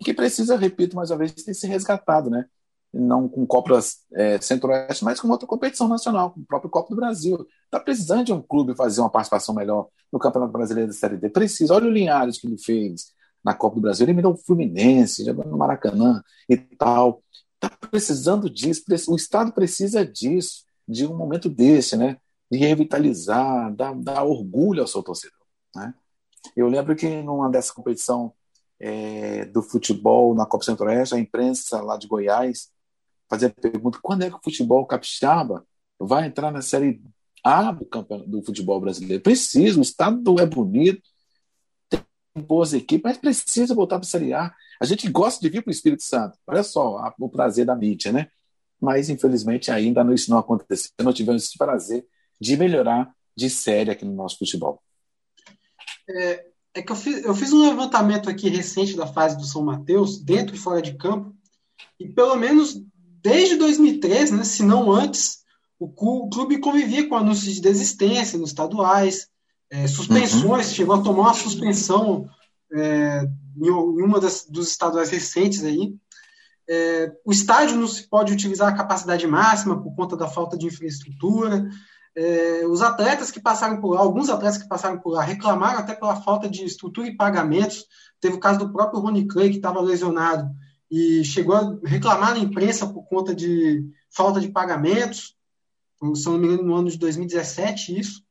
que precisa, repito mais uma vez, ter se resgatado, né? Não com Copas é, Centro-Oeste, mas com outra competição nacional, com o próprio Copa do Brasil. Está precisando de um clube fazer uma participação melhor no Campeonato Brasileiro da Série D. Precisa. Olha o Linhares que ele fez na Copa do Brasil. Ele me deu o Fluminense, jogando no Maracanã e tal. Está precisando disso. O Estado precisa disso, de um momento desse, né? de revitalizar, dar, dar orgulho ao seu torcedor. Né? Eu lembro que numa dessa competição é, do futebol na Copa Centro-Oeste, a imprensa lá de Goiás fazia a pergunta: quando é que o futebol capixaba vai entrar na Série A do, do futebol brasileiro? Precisa, o estado é bonito, tem boas equipes, mas precisa voltar para a Série A. A gente gosta de vir para o Espírito Santo. Olha só a, o prazer da mídia, né? Mas, infelizmente, ainda não, isso não aconteceu. Não tivemos esse prazer de melhorar de série aqui no nosso futebol. É, é que eu fiz, eu fiz um levantamento aqui recente da fase do São Mateus, dentro e fora de campo, e pelo menos desde 2013, né, se não antes, o clube convivia com anúncios de desistência nos estaduais, é, suspensões, uhum. chegou a tomar uma suspensão é, em uma das, dos estaduais recentes aí. É, o estádio não se pode utilizar a capacidade máxima por conta da falta de infraestrutura. É, os atletas que passaram por lá, alguns atletas que passaram por lá, reclamaram até pela falta de estrutura e pagamentos. Teve o caso do próprio Rony Clay, que estava lesionado e chegou a reclamar na imprensa por conta de falta de pagamentos, se não me engano, no ano de 2017, isso.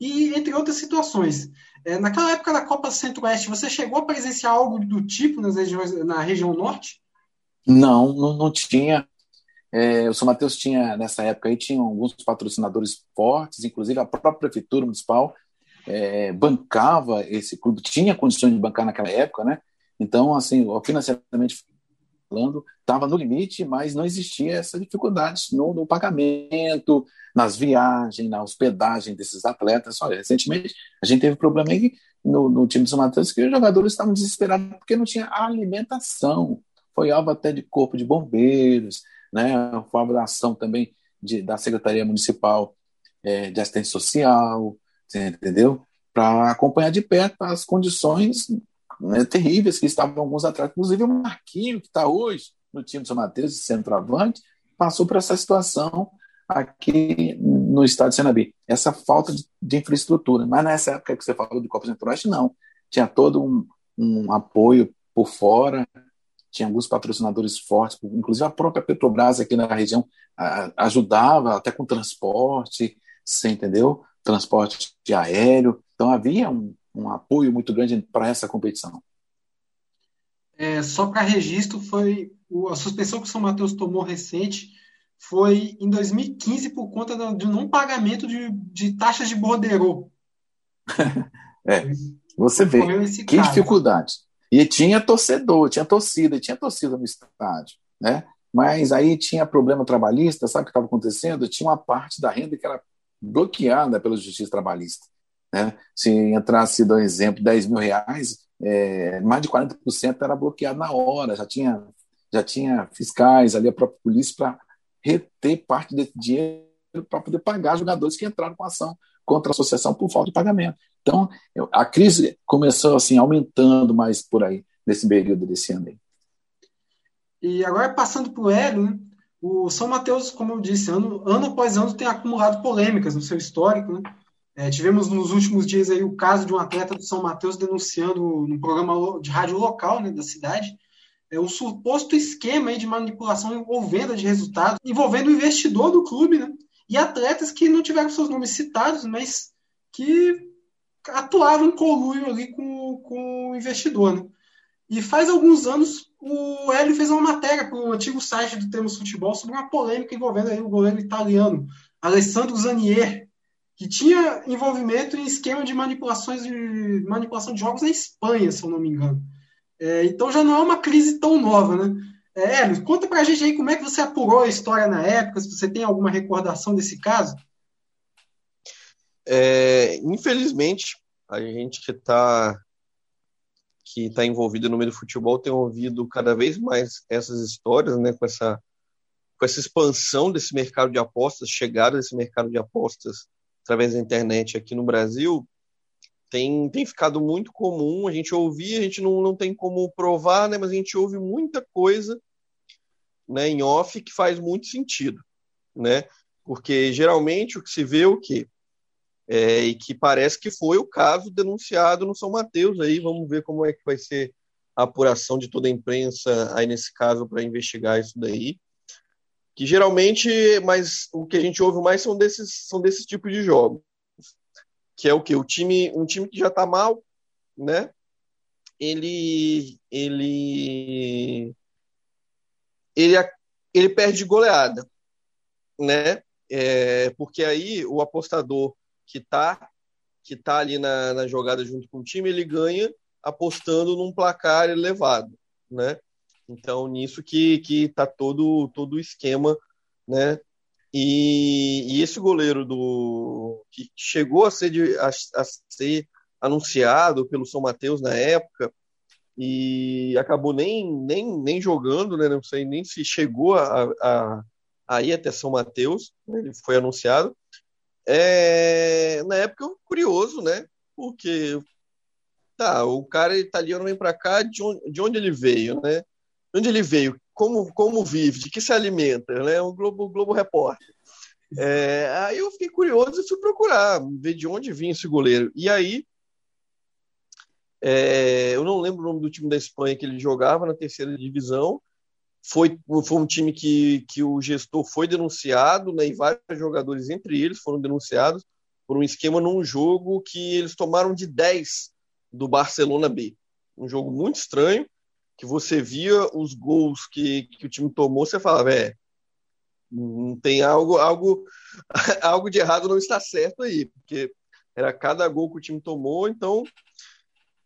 E entre outras situações. É, naquela época da Copa Centro-Oeste, você chegou a presenciar algo do tipo nas regiões, na região norte? Não, não, não tinha. É, o São Mateus tinha, nessa época aí, tinha alguns patrocinadores fortes, inclusive a própria Prefeitura Municipal é, bancava esse clube, tinha condições de bancar naquela época, né? Então, assim, financeiramente falando, estava no limite, mas não existia essa dificuldade no, no, pagamento, nas viagens, na hospedagem desses atletas. Olha, recentemente a gente teve problema aí no, no time do São Mateus que os jogadores estavam desesperados porque não tinha alimentação. Foi alvo até de corpo de bombeiros, né, a colaboração também de, da Secretaria Municipal é, de Assistência Social, entendeu? Para acompanhar de perto as condições né, terríveis que estavam alguns atletas, inclusive o Marquinho, que está hoje no time do São Mateus, de centroavante, passou por essa situação aqui no estado de Senabi. Essa falta de, de, infraestrutura. Mas nessa época que você falou de Copa Centro-Oeste, não. Tinha todo um, um apoio por fora, tinha alguns patrocinadores fortes, inclusive a própria Petrobras aqui na região ajudava até com transporte, você entendeu? Transporte de aéreo. Então havia um, um apoio muito grande para essa competição. É, só para registro, foi a suspensão que o São Mateus tomou recente foi em 2015 por conta de não pagamento de, de taxas de bordeiro. é, você vê que caso. dificuldade. E tinha torcedor, tinha torcida, tinha torcida no estádio, né? Mas aí tinha problema trabalhista, sabe o que estava acontecendo? Tinha uma parte da renda que era bloqueada pela justiça trabalhista. Né? Se entrasse, do exemplo, 10 mil reais, é, mais de 40% era bloqueado na hora, já tinha, já tinha fiscais ali, a própria polícia, para reter parte desse dinheiro para poder pagar jogadores que entraram com ação contra a associação por falta de pagamento. Então, a crise começou assim, aumentando mais por aí, nesse período desse ano aí. E agora, passando para o Hélio, né? o São Mateus, como eu disse, ano, ano após ano tem acumulado polêmicas no seu histórico. Né? É, tivemos nos últimos dias aí o caso de um atleta do São Mateus denunciando no programa de rádio local né, da cidade é, um suposto esquema de manipulação ou venda de resultados envolvendo o investidor do clube né, e atletas que não tiveram seus nomes citados, mas que atuavam em colúrio ali com, com o investidor. Né? E faz alguns anos o Hélio fez uma matéria para o antigo site do Temos Futebol sobre uma polêmica envolvendo aí o goleiro italiano Alessandro Zanier, que tinha envolvimento em esquema de manipulações de manipulação de jogos na Espanha, se eu não me engano. É, então já não é uma crise tão nova, né? É, Hélio, conta pra gente aí como é que você apurou a história na época, se você tem alguma recordação desse caso. É, infelizmente, a gente que está que está envolvido no meio do futebol tem ouvido cada vez mais essas histórias, né, com essa com essa expansão desse mercado de apostas, chegada desse mercado de apostas através da internet aqui no Brasil, tem, tem ficado muito comum a gente ouvir, a gente não, não tem como provar, né, mas a gente ouve muita coisa né, em off que faz muito sentido, né? Porque geralmente o que se vê é o quê? É, e que parece que foi o caso denunciado no São Mateus. Aí vamos ver como é que vai ser a apuração de toda a imprensa aí nesse caso para investigar isso daí. Que geralmente, mas o que a gente ouve mais são desses são desses tipos de jogos, que é o que o time um time que já está mal, né? Ele ele ele ele perde goleada, né? É, porque aí o apostador que está que tá ali na, na jogada junto com o time, ele ganha apostando num placar elevado, né? Então, nisso que, que tá todo, todo o esquema, né? E, e esse goleiro do que chegou a ser, de, a, a ser anunciado pelo São Mateus na época e acabou nem, nem, nem jogando, né? Não sei nem se chegou a, a, a ir até São Mateus, né? ele foi anunciado, é, na época, curioso, né? Porque tá, o cara italiano vem para cá, de onde, de onde ele veio, né? De onde ele veio, como, como vive, de que se alimenta, né? O Globo, Globo Repórter. É, aí eu fiquei curioso e fui procurar, ver de onde vinha esse goleiro. E aí, é, eu não lembro o nome do time da Espanha que ele jogava na terceira divisão, foi, foi um time que, que o gestor foi denunciado, né, e vários jogadores, entre eles, foram denunciados por um esquema num jogo que eles tomaram de 10 do Barcelona B. Um jogo muito estranho, que você via os gols que, que o time tomou, você falava, é, tem algo, algo, algo de errado não está certo aí, porque era cada gol que o time tomou, então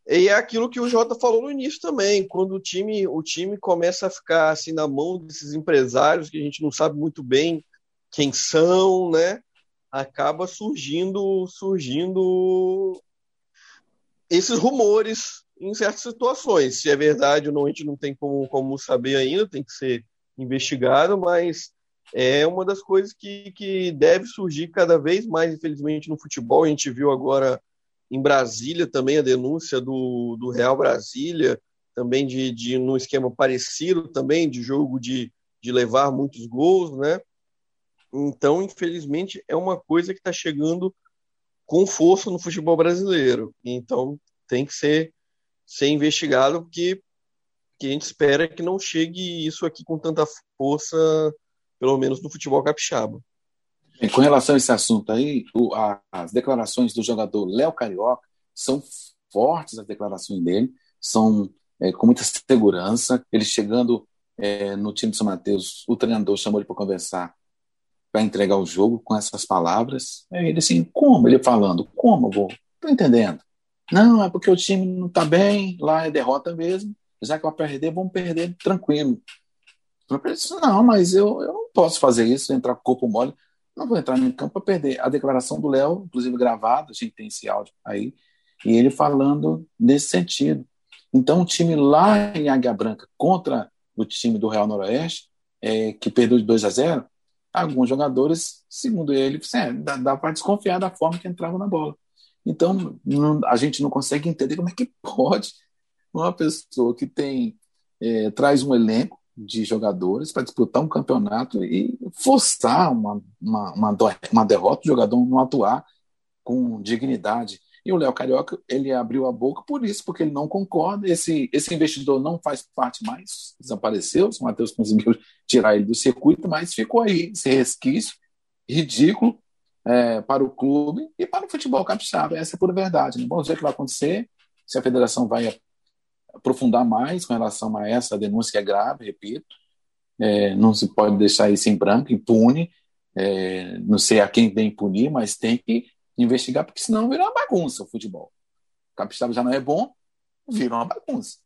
e é aquilo que o Jota falou no início também, quando o time, o time começa a ficar assim na mão desses empresários que a gente não sabe muito bem quem são, né? Acaba surgindo, surgindo esses rumores em certas situações. Se é verdade ou não, a gente não tem como, como saber ainda, tem que ser investigado, mas é uma das coisas que, que deve surgir cada vez mais, infelizmente, no futebol. A gente viu agora em Brasília também a denúncia do, do Real Brasília, também de, de num esquema parecido também, de jogo de, de levar muitos gols, né? Então, infelizmente, é uma coisa que está chegando com força no futebol brasileiro. Então, tem que ser, ser investigado, porque que a gente espera que não chegue isso aqui com tanta força, pelo menos no futebol capixaba. Com relação a esse assunto aí, o, a, as declarações do jogador Léo Carioca são fortes, as declarações dele, são é, com muita segurança. Ele chegando é, no time de São Mateus, o treinador chamou ele para conversar, para entregar o jogo com essas palavras. Aí ele assim, como? Ele falando, como, vou? Estou entendendo. Não, é porque o time não está bem, lá é derrota mesmo. Já que vai perder, vamos perder tranquilo. Eu disse, não, mas eu, eu não posso fazer isso, entrar com o corpo mole. Não vou entrar no campo para perder. A declaração do Léo, inclusive gravada, a gente tem esse áudio aí, e ele falando nesse sentido. Então, o time lá em Águia Branca contra o time do Real Noroeste, é, que perdeu de 2 a 0, alguns jogadores, segundo ele, é, dá, dá para desconfiar da forma que entrava na bola. Então, não, a gente não consegue entender como é que pode uma pessoa que tem é, traz um elenco de jogadores para disputar um campeonato e forçar uma, uma, uma, uma derrota, o jogador não atuar com dignidade. E o Léo Carioca, ele abriu a boca por isso, porque ele não concorda, esse, esse investidor não faz parte mais, desapareceu, o Matheus conseguiu tirar ele do circuito, mas ficou aí esse resquício ridículo é, para o clube e para o futebol capixaba, essa é a pura verdade. Né? Vamos ver o que vai acontecer, se a federação vai aprofundar mais com relação a essa denúncia que é grave, repito, é, não se pode deixar isso em branco, impune, é, não sei a quem tem punir, mas tem que investigar, porque senão vira uma bagunça o futebol. O capixaba já não é bom, vira uma bagunça.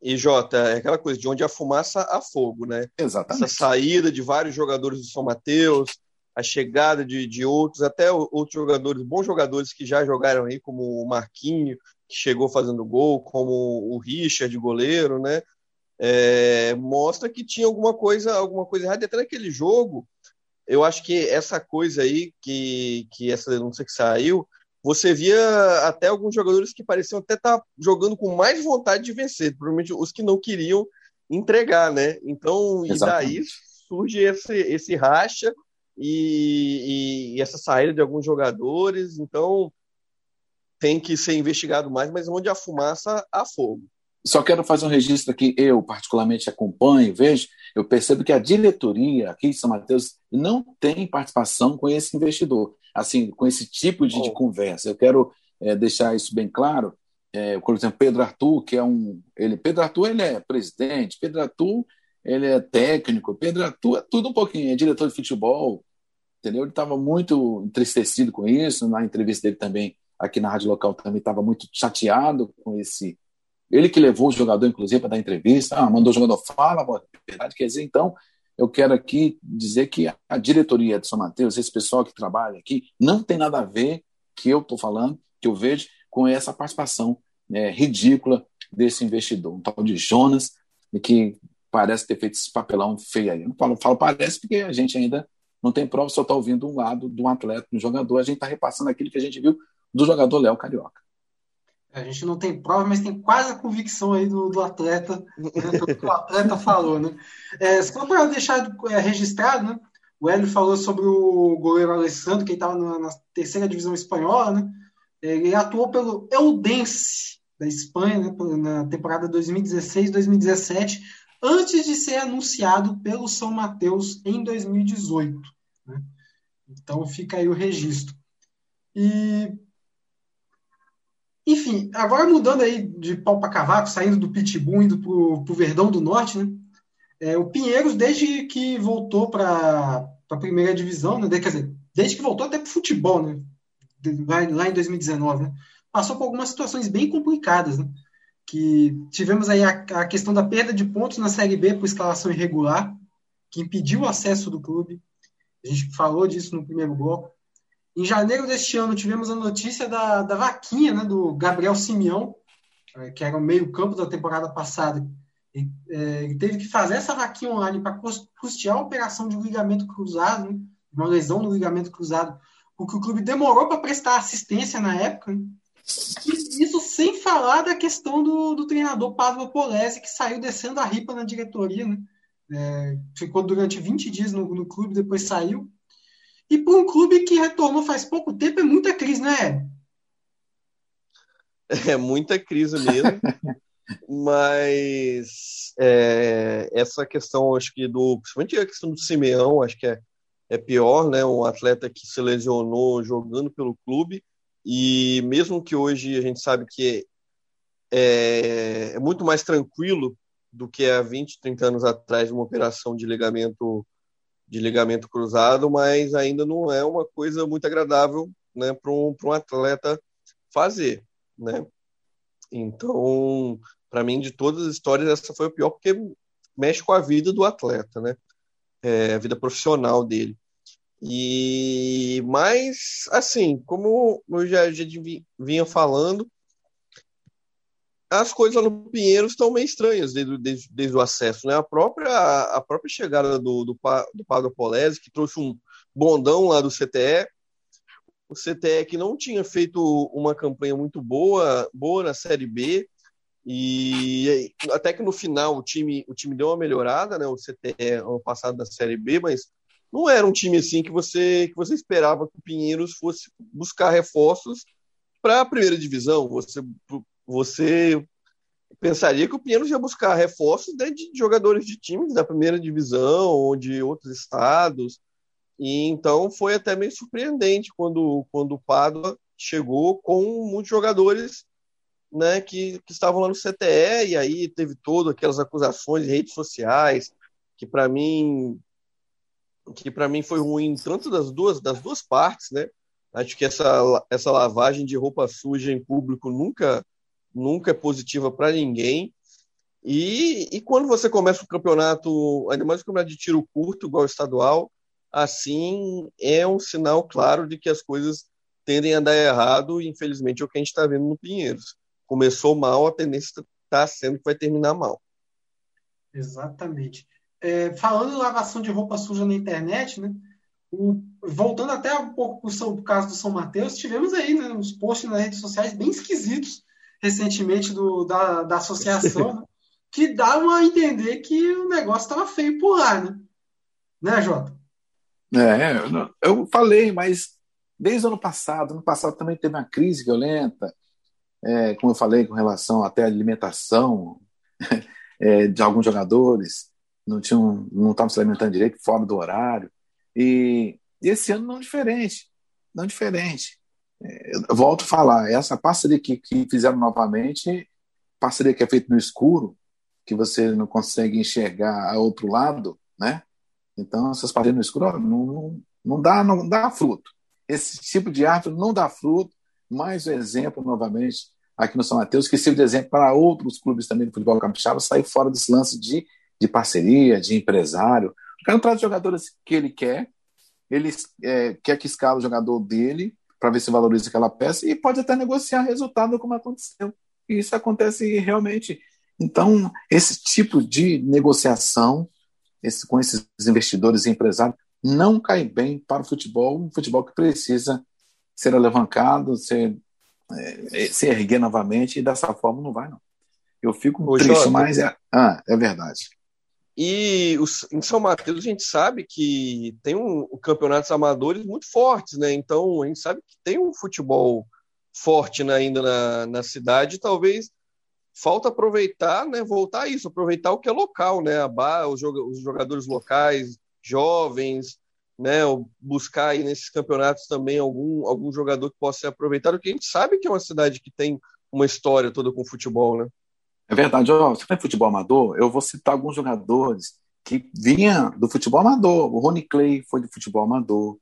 E Jota, é aquela coisa de onde a fumaça há fogo, né? Exatamente. Essa saída de vários jogadores do São Mateus, a chegada de, de outros, até outros jogadores, bons jogadores que já jogaram aí, como o Marquinho, que chegou fazendo gol, como o Richard, goleiro, né? É, mostra que tinha alguma coisa, alguma coisa errada. Até naquele jogo, eu acho que essa coisa aí, que, que essa denúncia que saiu, você via até alguns jogadores que pareciam até estar tá jogando com mais vontade de vencer, provavelmente os que não queriam entregar, né? Então, Exatamente. e daí surge esse, esse racha e, e, essa saída de alguns jogadores, então tem que ser investigado mais, mas onde a fumaça há fogo. Só quero fazer um registro aqui, eu particularmente acompanho, vejo, eu percebo que a diretoria aqui de São Mateus não tem participação com esse investidor, assim, com esse tipo de, de conversa. Eu quero é, deixar isso bem claro. É, por exemplo, Pedro Arthur, que é um. Ele, Pedro Arthur ele é presidente, Pedro Arthur ele é técnico, Pedro Arthur é tudo um pouquinho, é diretor de futebol, entendeu? Ele estava muito entristecido com isso, na entrevista dele também, aqui na rádio local, também estava muito chateado com esse ele que levou o jogador, inclusive, para dar entrevista, ah, mandou o jogador, fala, verdade, quer dizer, então, eu quero aqui dizer que a diretoria de São Mateus, esse pessoal que trabalha aqui, não tem nada a ver, que eu estou falando, que eu vejo, com essa participação né, ridícula desse investidor, um tal de Jonas, que parece ter feito esse papelão feio aí. Eu não falo, falo parece porque a gente ainda não tem prova, só está ouvindo um lado de um atleta, de um jogador, a gente está repassando aquilo que a gente viu do jogador Léo Carioca. A gente não tem prova, mas tem quase a convicção aí do, do atleta, né, que o atleta falou, né? É, só para deixar é, registrado, né? O Hélio falou sobre o goleiro Alessandro, que estava na, na, terceira divisão espanhola, né? Ele atuou pelo Eldense da Espanha, né? Na temporada 2016-2017, antes de ser anunciado pelo São Mateus em 2018. Né? Então fica aí o registro. E enfim, agora mudando aí de pau para cavaco, saindo do Pitbull, indo para o Verdão do Norte, né? É, o Pinheiros, desde que voltou para a primeira divisão, né? quer dizer, desde que voltou até para o futebol, né? Lá, lá, em 2019, né? Passou por algumas situações bem complicadas, né? Que tivemos aí a, a questão da perda de pontos na Série B por escalação irregular, que impediu o acesso do clube. A gente falou disso no primeiro bloco. Em janeiro deste ano, tivemos a notícia da, da vaquinha né, do Gabriel Simeão, é, que era o meio-campo da temporada passada. Ele, é, ele, teve que fazer essa vaquinha online para custear a operação de um ligamento cruzado, né, uma lesão no ligamento cruzado, porque o clube demorou para prestar assistência na época. Né, isso sem falar da questão do, do treinador Pablo Polese, que saiu descendo a ripa na diretoria. Né, é, ficou durante 20 dias no, no clube, depois saiu. E para um clube que retornou faz pouco tempo, é muita crise, né? É muita crise mesmo. mas é, essa questão, acho que do. Principalmente a questão do Simeão, acho que é, é pior, né? Um atleta que se lesionou jogando pelo clube. E mesmo que hoje a gente sabe que é, é muito mais tranquilo do que há 20, 30 anos atrás uma operação de ligamento de ligamento cruzado, mas ainda não é uma coisa muito agradável né, para um, um atleta fazer. Né? Então, para mim, de todas as histórias, essa foi a pior, porque mexe com a vida do atleta, né? É, a vida profissional dele. E mas assim, como eu já, já vinha falando, as coisas no Pinheiros estão meio estranhas desde, desde, desde, o acesso, né? A própria a própria chegada do do, do Padre Polese, que trouxe um bondão lá do CTE, o CTE que não tinha feito uma campanha muito boa, boa na Série B, e até que no final o time, o time deu uma melhorada, né? O CTE ano passado da Série B, mas não era um time assim que você que você esperava que o Pinheiros fosse buscar reforços para a primeira divisão. Você você pensaria que o Pinheiros ia buscar reforços né, de jogadores de times da primeira divisão ou de outros estados. E então foi até meio surpreendente quando, quando o Padua chegou com muitos jogadores né, que, que estavam lá no CTE, e aí teve todas aquelas acusações em redes sociais, que para mim que para mim foi ruim tanto das duas das duas partes, né? Acho que essa, essa lavagem de roupa suja em público nunca nunca é positiva para ninguém. E, e quando você começa o campeonato, ainda mais o campeonato de tiro curto, igual estadual, assim é um sinal claro de que as coisas tendem a dar errado, e infelizmente é o que a gente está vendo no Pinheiros. Começou mal, a tendência está sendo que vai terminar mal. Exatamente. É, falando em lavação de roupa suja na internet, né? O, voltando até um pouco para o caso do São Mateus, tivemos aí né, uns posts nas redes sociais bem esquisitos recentemente do, da, da associação, né, que davam a entender que o negócio estava feio por lá, né? Né, Jota? É, eu falei, mas desde o ano passado, ano passado também teve uma crise violenta, é, como eu falei, com relação até à alimentação é, de alguns jogadores, não tinham, não estavam se alimentando direito, fora do horário. E, e esse ano não diferente, não diferente. É, eu volto a falar, essa parceria que, que fizeram novamente, parceria que é feita no escuro, que você não consegue enxergar a outro lado, né? Então, essas parcerias no escuro não, não, não, dá, não dá fruto. Esse tipo de árvore não dá fruto. Mais um exemplo, novamente, aqui no São Mateus, que sirva de exemplo para outros clubes também do futebol capixaba sair fora desse lance de, de parceria, de empresário. O cara traz jogadores que ele quer, ele é, quer que escala o jogador dele para ver se valoriza aquela peça e pode até negociar resultado como aconteceu. E isso acontece realmente. Então, esse tipo de negociação esse, com esses investidores e empresários não cai bem para o futebol, um futebol que precisa ser alavancado, ser, é, se erguer novamente, e dessa forma não vai, não. Eu fico Ô, triste, Jota, mas é, ah, é verdade. E os, em São Mateus a gente sabe que tem um, campeonatos amadores muito fortes, né? Então a gente sabe que tem um futebol forte né, ainda na, na cidade. Talvez falta aproveitar, né? Voltar isso, aproveitar o que é local, né? A bar, os, os jogadores locais, jovens, né? Buscar aí nesses campeonatos também algum, algum jogador que possa ser aproveitado, porque a gente sabe que é uma cidade que tem uma história toda com futebol, né? É verdade. Oh, você fala futebol amador, eu vou citar alguns jogadores que vinha do futebol amador. O Rony Clay foi do futebol amador.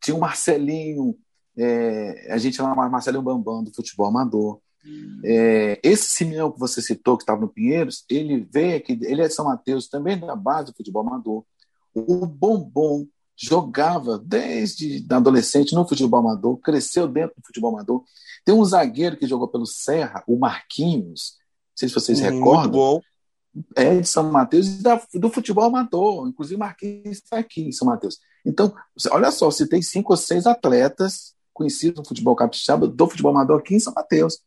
Tinha o Marcelinho, é, a gente chama Marcelinho Bambam do futebol amador. É, esse Simeão que você citou, que estava no Pinheiros, ele veio aqui, ele é de São Mateus, também da base do futebol amador. O Bombom jogava desde adolescente no futebol amador, cresceu dentro do futebol amador. Tem um zagueiro que jogou pelo Serra, o Marquinhos, sei se vocês Muito recordam. Bom. É de São Mateus e da, do futebol amador. Inclusive, Marquinhos está aqui em São Mateus. Então, olha só, você tem cinco ou seis atletas conhecidos no futebol capixaba, do futebol amador aqui em São Mateus.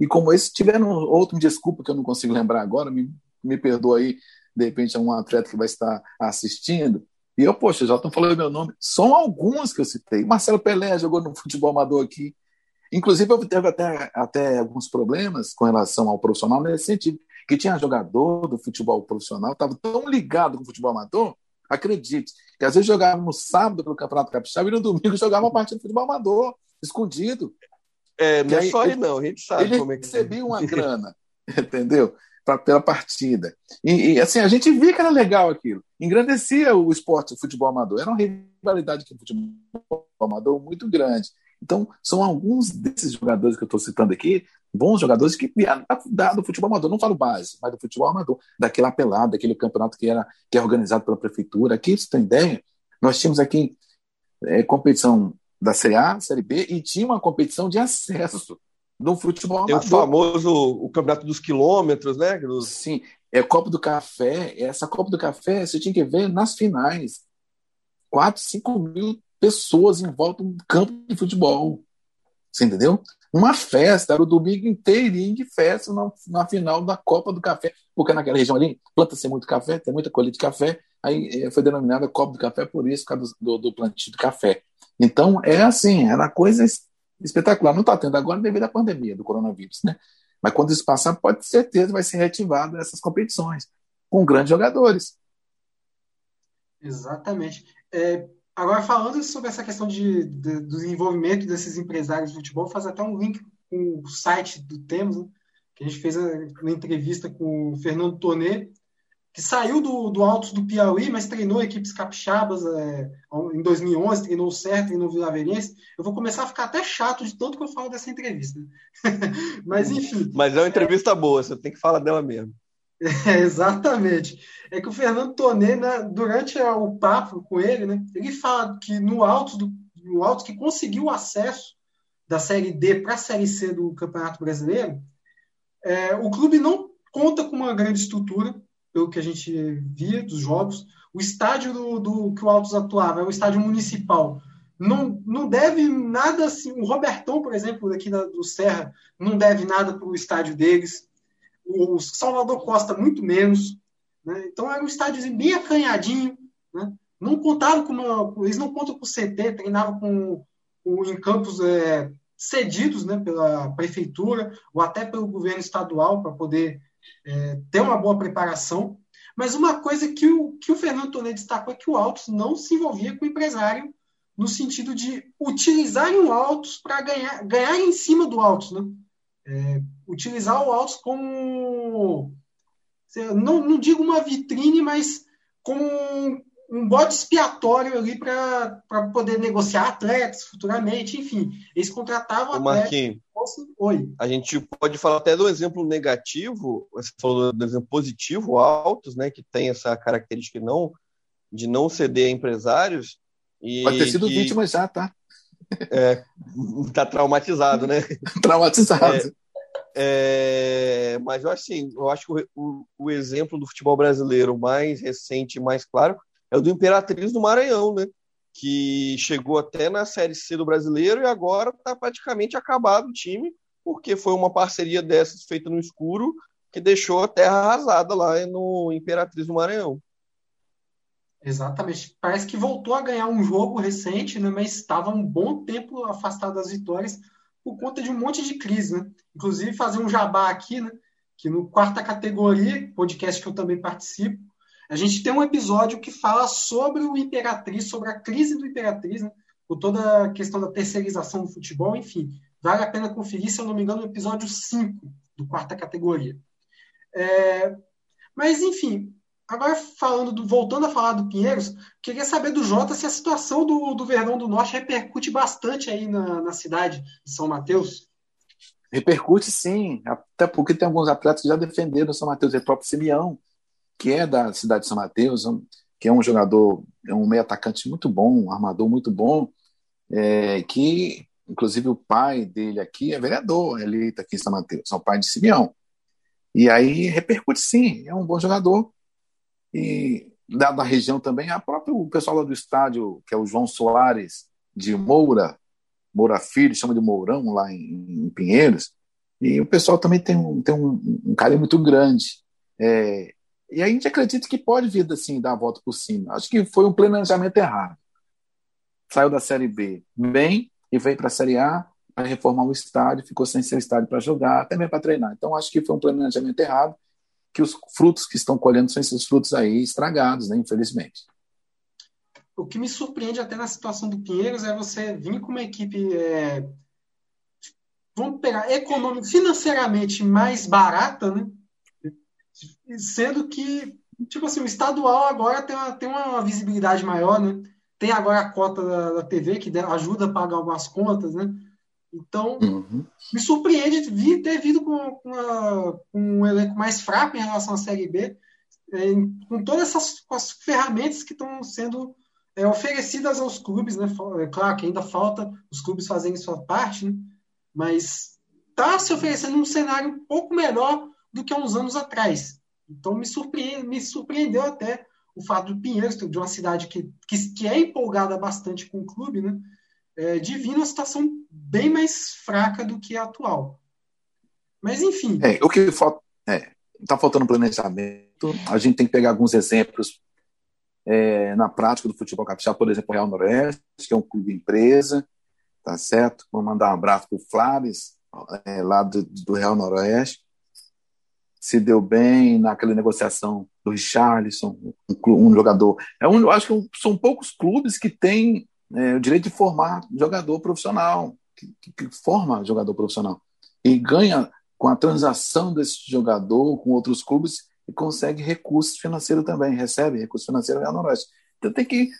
E como esse, tiveram outro, desculpa que eu não consigo lembrar agora, me, me perdoa aí, de repente é um atleta que vai estar assistindo. E eu, poxa, já estão falando meu nome. São alguns que eu citei. Marcelo Pelé jogou no futebol amador aqui. Inclusive, eu teve até, até alguns problemas com relação ao profissional nesse sentido, que tinha jogador do futebol profissional, estava tão ligado com o futebol amador, acredite, que às vezes jogava no sábado pelo Campeonato Capixaba e no domingo jogava uma partida de futebol amador, escondido. É, não é só aí, não, a gente sabe ele como é que recebia uma grana, entendeu? Pra, pela partida. E, e, assim, a gente via que era legal aquilo. Engrandecia o esporte, o futebol amador. Era uma rivalidade com o futebol amador muito grande. Então, são alguns desses jogadores que eu estou citando aqui, bons jogadores que vieram da, do futebol amador. Não falo base, mas do futebol amador. Daquela pelada, daquele campeonato que, era, que é organizado pela prefeitura. Aqui, você tem ideia? Nós tínhamos aqui é, competição da Série A, Série B, e tinha uma competição de acesso no futebol amador. Tem o famoso o campeonato dos quilômetros, né? Dos... Sim, é Copa do Café. Essa Copa do Café você tinha que ver nas finais. 4, 5 mil pessoas em volta do campo de futebol. Você entendeu? Uma festa, era o domingo inteirinho de festa na, na final da Copa do Café, porque naquela região ali planta-se muito café, tem muita colheita de café, aí eh, foi denominada Copa do Café por isso, por causa do, do plantio de café. Então, é assim, era coisa espetacular. Não está tendo agora devido à pandemia do coronavírus, né? Mas quando isso passar, pode certeza vai ser reativado essas competições com grandes jogadores. Exatamente. É, Agora, falando sobre essa questão de, de, do desenvolvimento desses empresários de futebol, faz até um link com o site do Temos, né? que a gente fez uma entrevista com o Fernando Tonê, que saiu do, do Altos do Piauí, mas treinou equipes capixabas é, em 2011, treinou o Certo, treinou o Vilaverense. Eu vou começar a ficar até chato de tanto que eu falo dessa entrevista. mas, enfim. Mas é uma entrevista boa, você tem que falar dela mesmo. É, exatamente. É que o Fernando Tonê, né, durante o papo com ele, né, ele fala que no Altos, do, no Altos que conseguiu o acesso da Série D para a Série C do Campeonato Brasileiro, é, o clube não conta com uma grande estrutura, pelo que a gente via dos jogos. O estádio do, do que o Altos atuava é o estádio municipal. Não, não deve nada assim. O Robertão, por exemplo, daqui da, do Serra, não deve nada para o estádio deles o Salvador Costa muito menos. Né? Então era um estádio bem acanhadinho. Né? Não contavam com uma, eles não contam com CT, treinavam com, com em campos é, cedidos né, pela prefeitura ou até pelo governo estadual para poder é, ter uma boa preparação. Mas uma coisa que o, que o Fernando Tonê destacou é que o Altos não se envolvia com o empresário no sentido de utilizar o Altos para ganhar, ganhar em cima do Altos. Né? É, utilizar o Altos como, não, não digo uma vitrine, mas como um, um bode expiatório ali para poder negociar atletas futuramente, enfim. Eles contratavam Ô, atletas. Oi. A gente pode falar até do exemplo negativo, você falou do exemplo positivo, Altos, né, que tem essa característica não, de não ceder a empresários. E pode ter sido que, vítima já, tá? É, tá traumatizado, né? traumatizado. É, é, mas eu acho assim, eu acho que o, o, exemplo do futebol brasileiro mais recente, mais claro, é o do Imperatriz do Maranhão, né? Que chegou até na Série C do brasileiro e agora está praticamente acabado o time, porque foi uma parceria dessas feita no escuro que deixou a terra arrasada lá no Imperatriz do Maranhão. Exatamente. Parece que voltou a ganhar um jogo recente, né? mas estava um bom tempo afastado das vitórias por conta de um monte de crise, né? Inclusive fazer um jabá aqui, né? Que no quarta categoria, podcast que eu também participo, a gente tem um episódio que fala sobre o Imperatriz, sobre a crise do Imperatriz, né? Por toda a questão da terceirização do futebol, enfim. Vale a pena conferir, se eu não me engano, no episódio 5 do quarta categoria. É... Mas, enfim, Agora, falando do, voltando a falar do Pinheiros, queria saber do Jota se a situação do, do Verdão do Norte repercute bastante aí na, na cidade de São Mateus. Repercute sim, até porque tem alguns atletas que já defenderam o São Mateus, é o próprio Simeão, que é da cidade de São Mateus, que é um jogador, é um meio atacante muito bom, um armador muito bom, é, que inclusive o pai dele aqui é vereador, eleito tá aqui em São Mateus, é o pai de Simeão. E aí repercute sim, é um bom jogador, e da, da região também, a própria, o pessoal lá do estádio, que é o João Soares de Moura, Moura Filho, chama de Mourão, lá em, em Pinheiros, e o pessoal também tem um, tem um, um carinho muito grande. É, e a gente acredita que pode vir assim, dar a volta por cima. Acho que foi um planejamento errado. Saiu da Série B bem e veio para a Série A para reformar o estádio, ficou sem ser estádio para jogar, até mesmo para treinar. Então acho que foi um planejamento errado que os frutos que estão colhendo são esses frutos aí estragados, né, infelizmente. O que me surpreende até na situação do Pinheiros é você vir com uma equipe. É... vamos pegar econômico, financeiramente mais barata, né? Sendo que, tipo assim, o estadual agora tem uma, tem uma visibilidade maior, né? Tem agora a cota da, da TV que ajuda a pagar algumas contas, né? Então, uhum. me surpreende vir, ter vindo com, com, a, com, um elenco mais fraco em relação à Série B, é, com todas essas as ferramentas que estão sendo é, oferecidas aos clubes, né? É claro que ainda falta os clubes fazerem sua parte, né? mas está se oferecendo um cenário um pouco melhor do que há uns anos atrás. Então me, surpreende, me surpreendeu até o fato do Pinheiros, de uma cidade que, que, que é empolgada bastante com o clube, né? É, de vir numa situação bem mais fraca do que a atual. Mas enfim. É, o que falta. É, está faltando planejamento. A gente tem que pegar alguns exemplos é, na prática do futebol capixaba, por exemplo, o Real Noroeste, que é um clube empresa, tá certo? Vou mandar um abraço para o Flávio, é, lá do, do, Real Noroeste. Se deu bem naquela negociação do Richarlison, um, um jogador. É um, acho que são poucos clubes que têm é, o direito de formar jogador profissional, que, que, forma jogador profissional. E ganha com a transação desse jogador com outros clubes e consegue recursos financeiros também, recebe recursos financeiros no Noroeste. Então tem que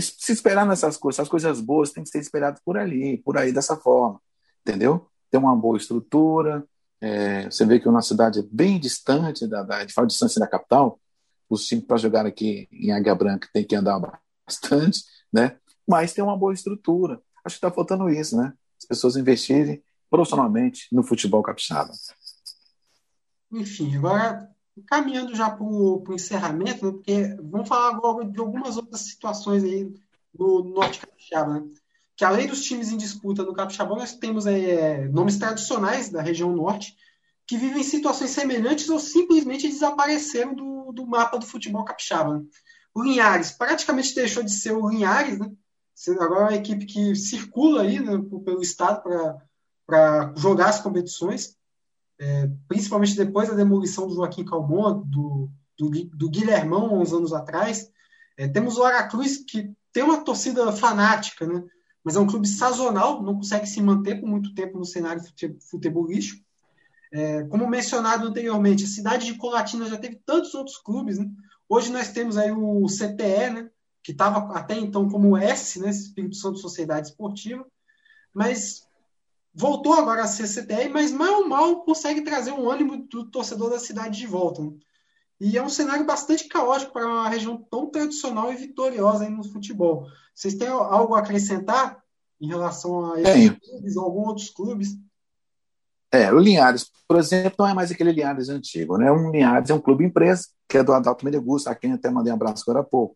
se esperar nessas coisas, as coisas boas têm que ser esperadas por ali, por aí, dessa forma, entendeu? Tem uma boa estrutura, é, você vê que a nossa cidade é bem distante, da, da, de falar de distância da capital, os times para jogar aqui em Águia Branca tem que andar bastante, né? Mas tem uma boa estrutura. Acho que está faltando isso, né? As pessoas investirem profissionalmente no futebol capixaba. Enfim, agora caminhando já para o encerramento, né, porque vamos falar agora de algumas outras situações aí no Norte Capixaba, né? que além dos times em disputa no Capixaba, nós temos é, nomes tradicionais da região norte que vivem situações semelhantes ou simplesmente desapareceram do, do mapa do futebol capixaba. Né? O Linhares praticamente deixou de ser o Linhares, né? Agora é uma equipe que circula aí né, pelo estado para jogar as competições, é, principalmente depois da demolição do Joaquim Calmon, do, do, do Guilhermão, uns anos atrás. É, temos o Aracruz, que tem uma torcida fanática, né? mas é um clube sazonal, não consegue se manter por muito tempo no cenário futebolístico. É, como mencionado anteriormente, a cidade de Colatina já teve tantos outros clubes. Né? Hoje nós temos aí o CTE, né? Que estava até então como S, né? Espírito Santo Sociedade Esportiva, mas voltou agora a ser CTR, mas mal ou mal consegue trazer um ânimo do torcedor da cidade de volta. Né? E é um cenário bastante caótico para uma região tão tradicional e vitoriosa no futebol. Vocês têm algo a acrescentar em relação a esses clubes ou alguns outros clubes? É, o Linhares, por exemplo, não é mais aquele Linhares antigo, né? Um Linhares é um clube empresa, que é do Adalto Menegusta, a quem até mandei um abraço agora há pouco.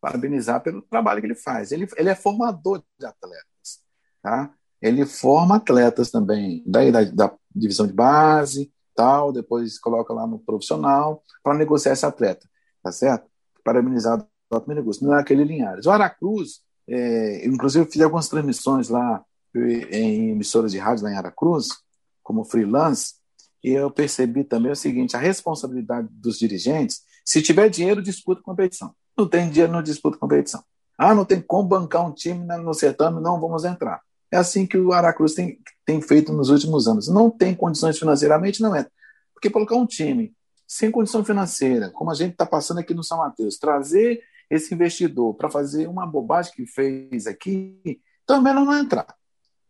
Parabenizar pelo trabalho que ele faz. Ele, ele é formador de atletas, tá? ele forma atletas também, daí da, da divisão de base, tal, depois coloca lá no profissional para negociar esse atleta, tá certo? Parabenizado pelo negócio. Não é aquele Linhares. O Aracruz, é, inclusive eu fiz algumas transmissões lá em emissoras de rádio lá em Aracruz, como freelance, e eu percebi também o seguinte: a responsabilidade dos dirigentes, se tiver dinheiro, disputa competição. Não tem dinheiro, não disputa competição. Ah, não tem como bancar um time no certame, não vamos entrar. É assim que o Aracruz tem, tem feito nos últimos anos. Não tem condições financeiramente, não é. Porque colocar um time sem condição financeira, como a gente está passando aqui no São Mateus, trazer esse investidor para fazer uma bobagem que fez aqui, também não entrar.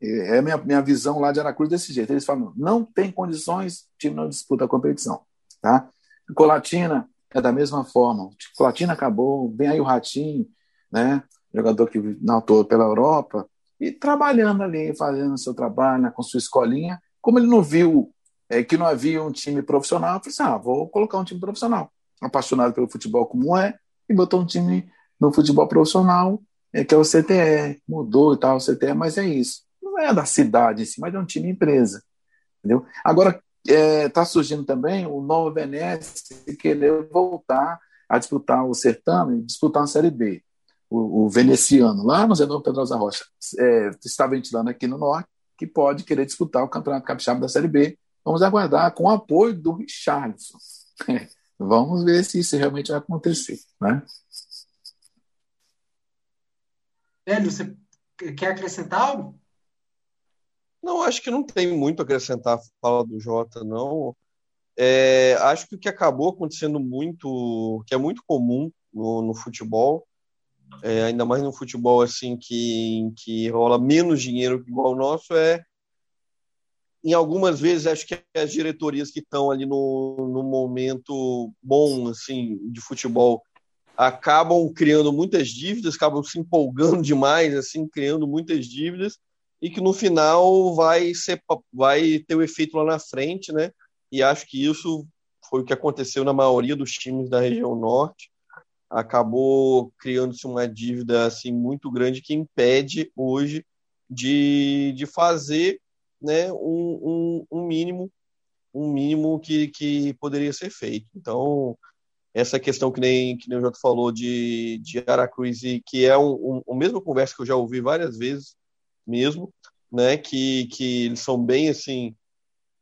É a minha, minha visão lá de Aracruz desse jeito. Eles falam, não tem condições, o time não disputa a competição. Tá? Colatina é da mesma forma. Colatina acabou, vem aí o Ratinho, né? jogador que não atuou pela Europa, e trabalhando ali, fazendo o seu trabalho, com sua escolinha. Como ele não viu é, que não havia um time profissional, eu falei assim: ah, vou colocar um time profissional. Apaixonado pelo futebol como é, e botou um time no futebol profissional, é, que é o CTE. Mudou e tal, o CTE, mas é isso. Não é da cidade em si, mas é um time empresa. Entendeu? Agora, está é, tá surgindo também o Nova Venécia querer voltar a disputar o certame, disputar uma Série B o, o veneciano, lá no Zenão Pedrosa Rocha, é, está ventilando aqui no Norte, que pode querer disputar o Campeonato Capixaba da Série B. Vamos aguardar com o apoio do Richardson. Vamos ver se isso realmente vai acontecer. Né? Hélio, você quer acrescentar algo? Não, acho que não tem muito a acrescentar a fala do Jota, não. É, acho que o que acabou acontecendo muito, que é muito comum no, no futebol, é, ainda mais no futebol assim que, que rola menos dinheiro que igual o nosso, é em algumas vezes acho que as diretorias que estão ali no, no momento bom assim de futebol acabam criando muitas dívidas, acabam se empolgando demais, assim, criando muitas dívidas e que no final vai ser vai ter o efeito lá na frente, né? E acho que isso foi o que aconteceu na maioria dos times da região norte. Acabou criando-se uma dívida assim muito grande que impede hoje de, de fazer né, um, um, um mínimo um mínimo que, que poderia ser feito. Então, essa questão que nem, que nem o Jota falou de, de Aracruz, e que é um, um, mesma conversa que eu já ouvi várias vezes mesmo, né, que, que eles são bem assim,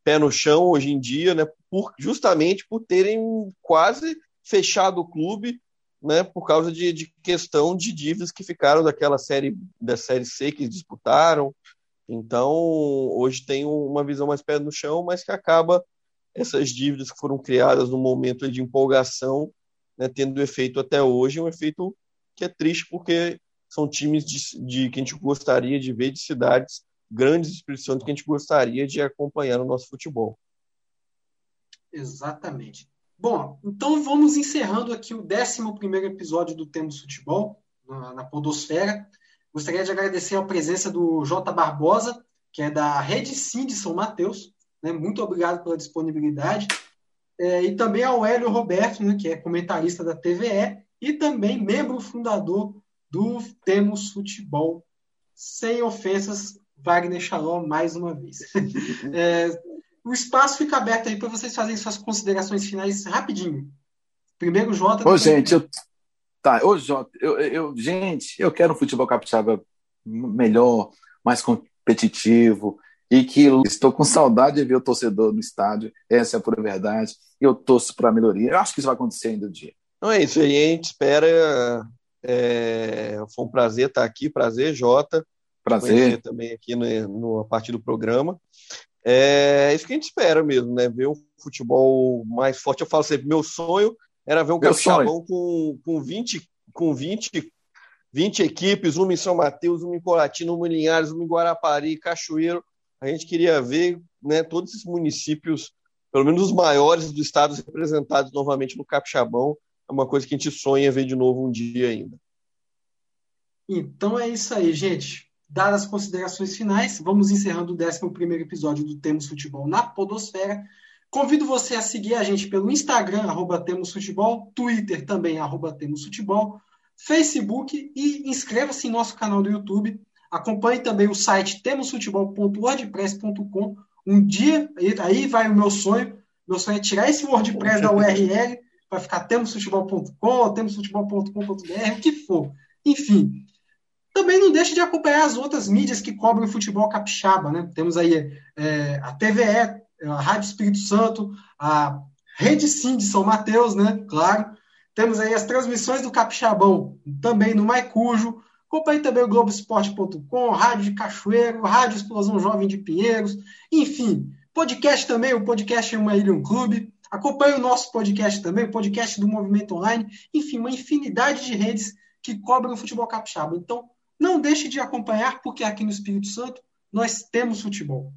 pé no chão hoje em dia, né, por, justamente por terem quase fechado o clube, né, por causa de, de questão de dívidas que ficaram daquela série, da série C que disputaram. Então, hoje tem uma visão mais pé no chão, mas que acaba essas dívidas que foram criadas no momento de empolgação, né, tendo efeito até hoje, um efeito que é triste porque são times de, de que a gente gostaria de ver de cidades grandes expressões que a gente gostaria de acompanhar no nosso futebol. Exatamente. Bom, então vamos encerrando aqui o 11 episódio do Temos Futebol, na, na Podosfera. Gostaria de agradecer a presença do J. Barbosa, que é da Rede Sim de São Mateus, né? Muito obrigado pela disponibilidade. É, e também ao Hélio Roberto, né, que é comentarista da TVE e também membro fundador do Temos Futebol. Sem ofensas, Wagner Shalom, mais uma vez. é, o espaço fica aberto aí para vocês fazerem suas considerações finais rapidinho. Primeiro, Jota. Ô, gente, eu... Tá, ô, Jota, eu, eu, gente, eu quero um futebol capixaba melhor, mais competitivo, e que estou com saudade de ver o torcedor no estádio. Essa é a pura verdade. Eu torço para a melhoria. Eu acho que isso vai acontecer ainda um dia. Então é isso aí, a gente espera. É... Foi um prazer estar aqui, prazer, Jota. Prazer. Também aqui no, no, a partir do programa. É isso que a gente espera mesmo, né? Ver um futebol mais forte. Eu falo sempre, meu sonho era ver um capixabão com, com 20, com 20 20 equipes, uma em São Mateus, uma em Colatina, uma em Linhares, uma em Guarapari, Cachoeiro, a gente queria ver né, todos esses municípios, pelo menos os maiores do estado, representados novamente no Capixabão. É uma coisa que a gente sonha ver de novo um dia ainda. Então é isso aí, gente. Dadas as considerações finais, vamos encerrando o 11 episódio do Temos Futebol na Podosfera. Convido você a seguir a gente pelo Instagram, arroba Temos Futebol, Twitter também, arroba Temos Futebol, Facebook e inscreva-se em nosso canal do YouTube. Acompanhe também o site temosfutebol.wordpress.com. Um dia, aí vai o meu sonho. Meu sonho é tirar esse WordPress da URL para ficar temosfutebol.com, temosfutebol.com.br, o que for. Enfim. Também não deixe de acompanhar as outras mídias que cobrem o futebol capixaba. Né? Temos aí é, a TVE, a Rádio Espírito Santo, a Rede Sim de São Mateus, né? Claro. Temos aí as transmissões do Capixabão também no Maicujo, Acompanhe também o Globoesporte.com, Rádio de Cachoeiro, Rádio Explosão Jovem de Pinheiros, enfim, podcast também, o podcast Uma Ilha um Clube. Acompanhe o nosso podcast também, o podcast do Movimento Online, enfim, uma infinidade de redes que cobrem o futebol capixaba. Então, não deixe de acompanhar, porque aqui no Espírito Santo nós temos futebol.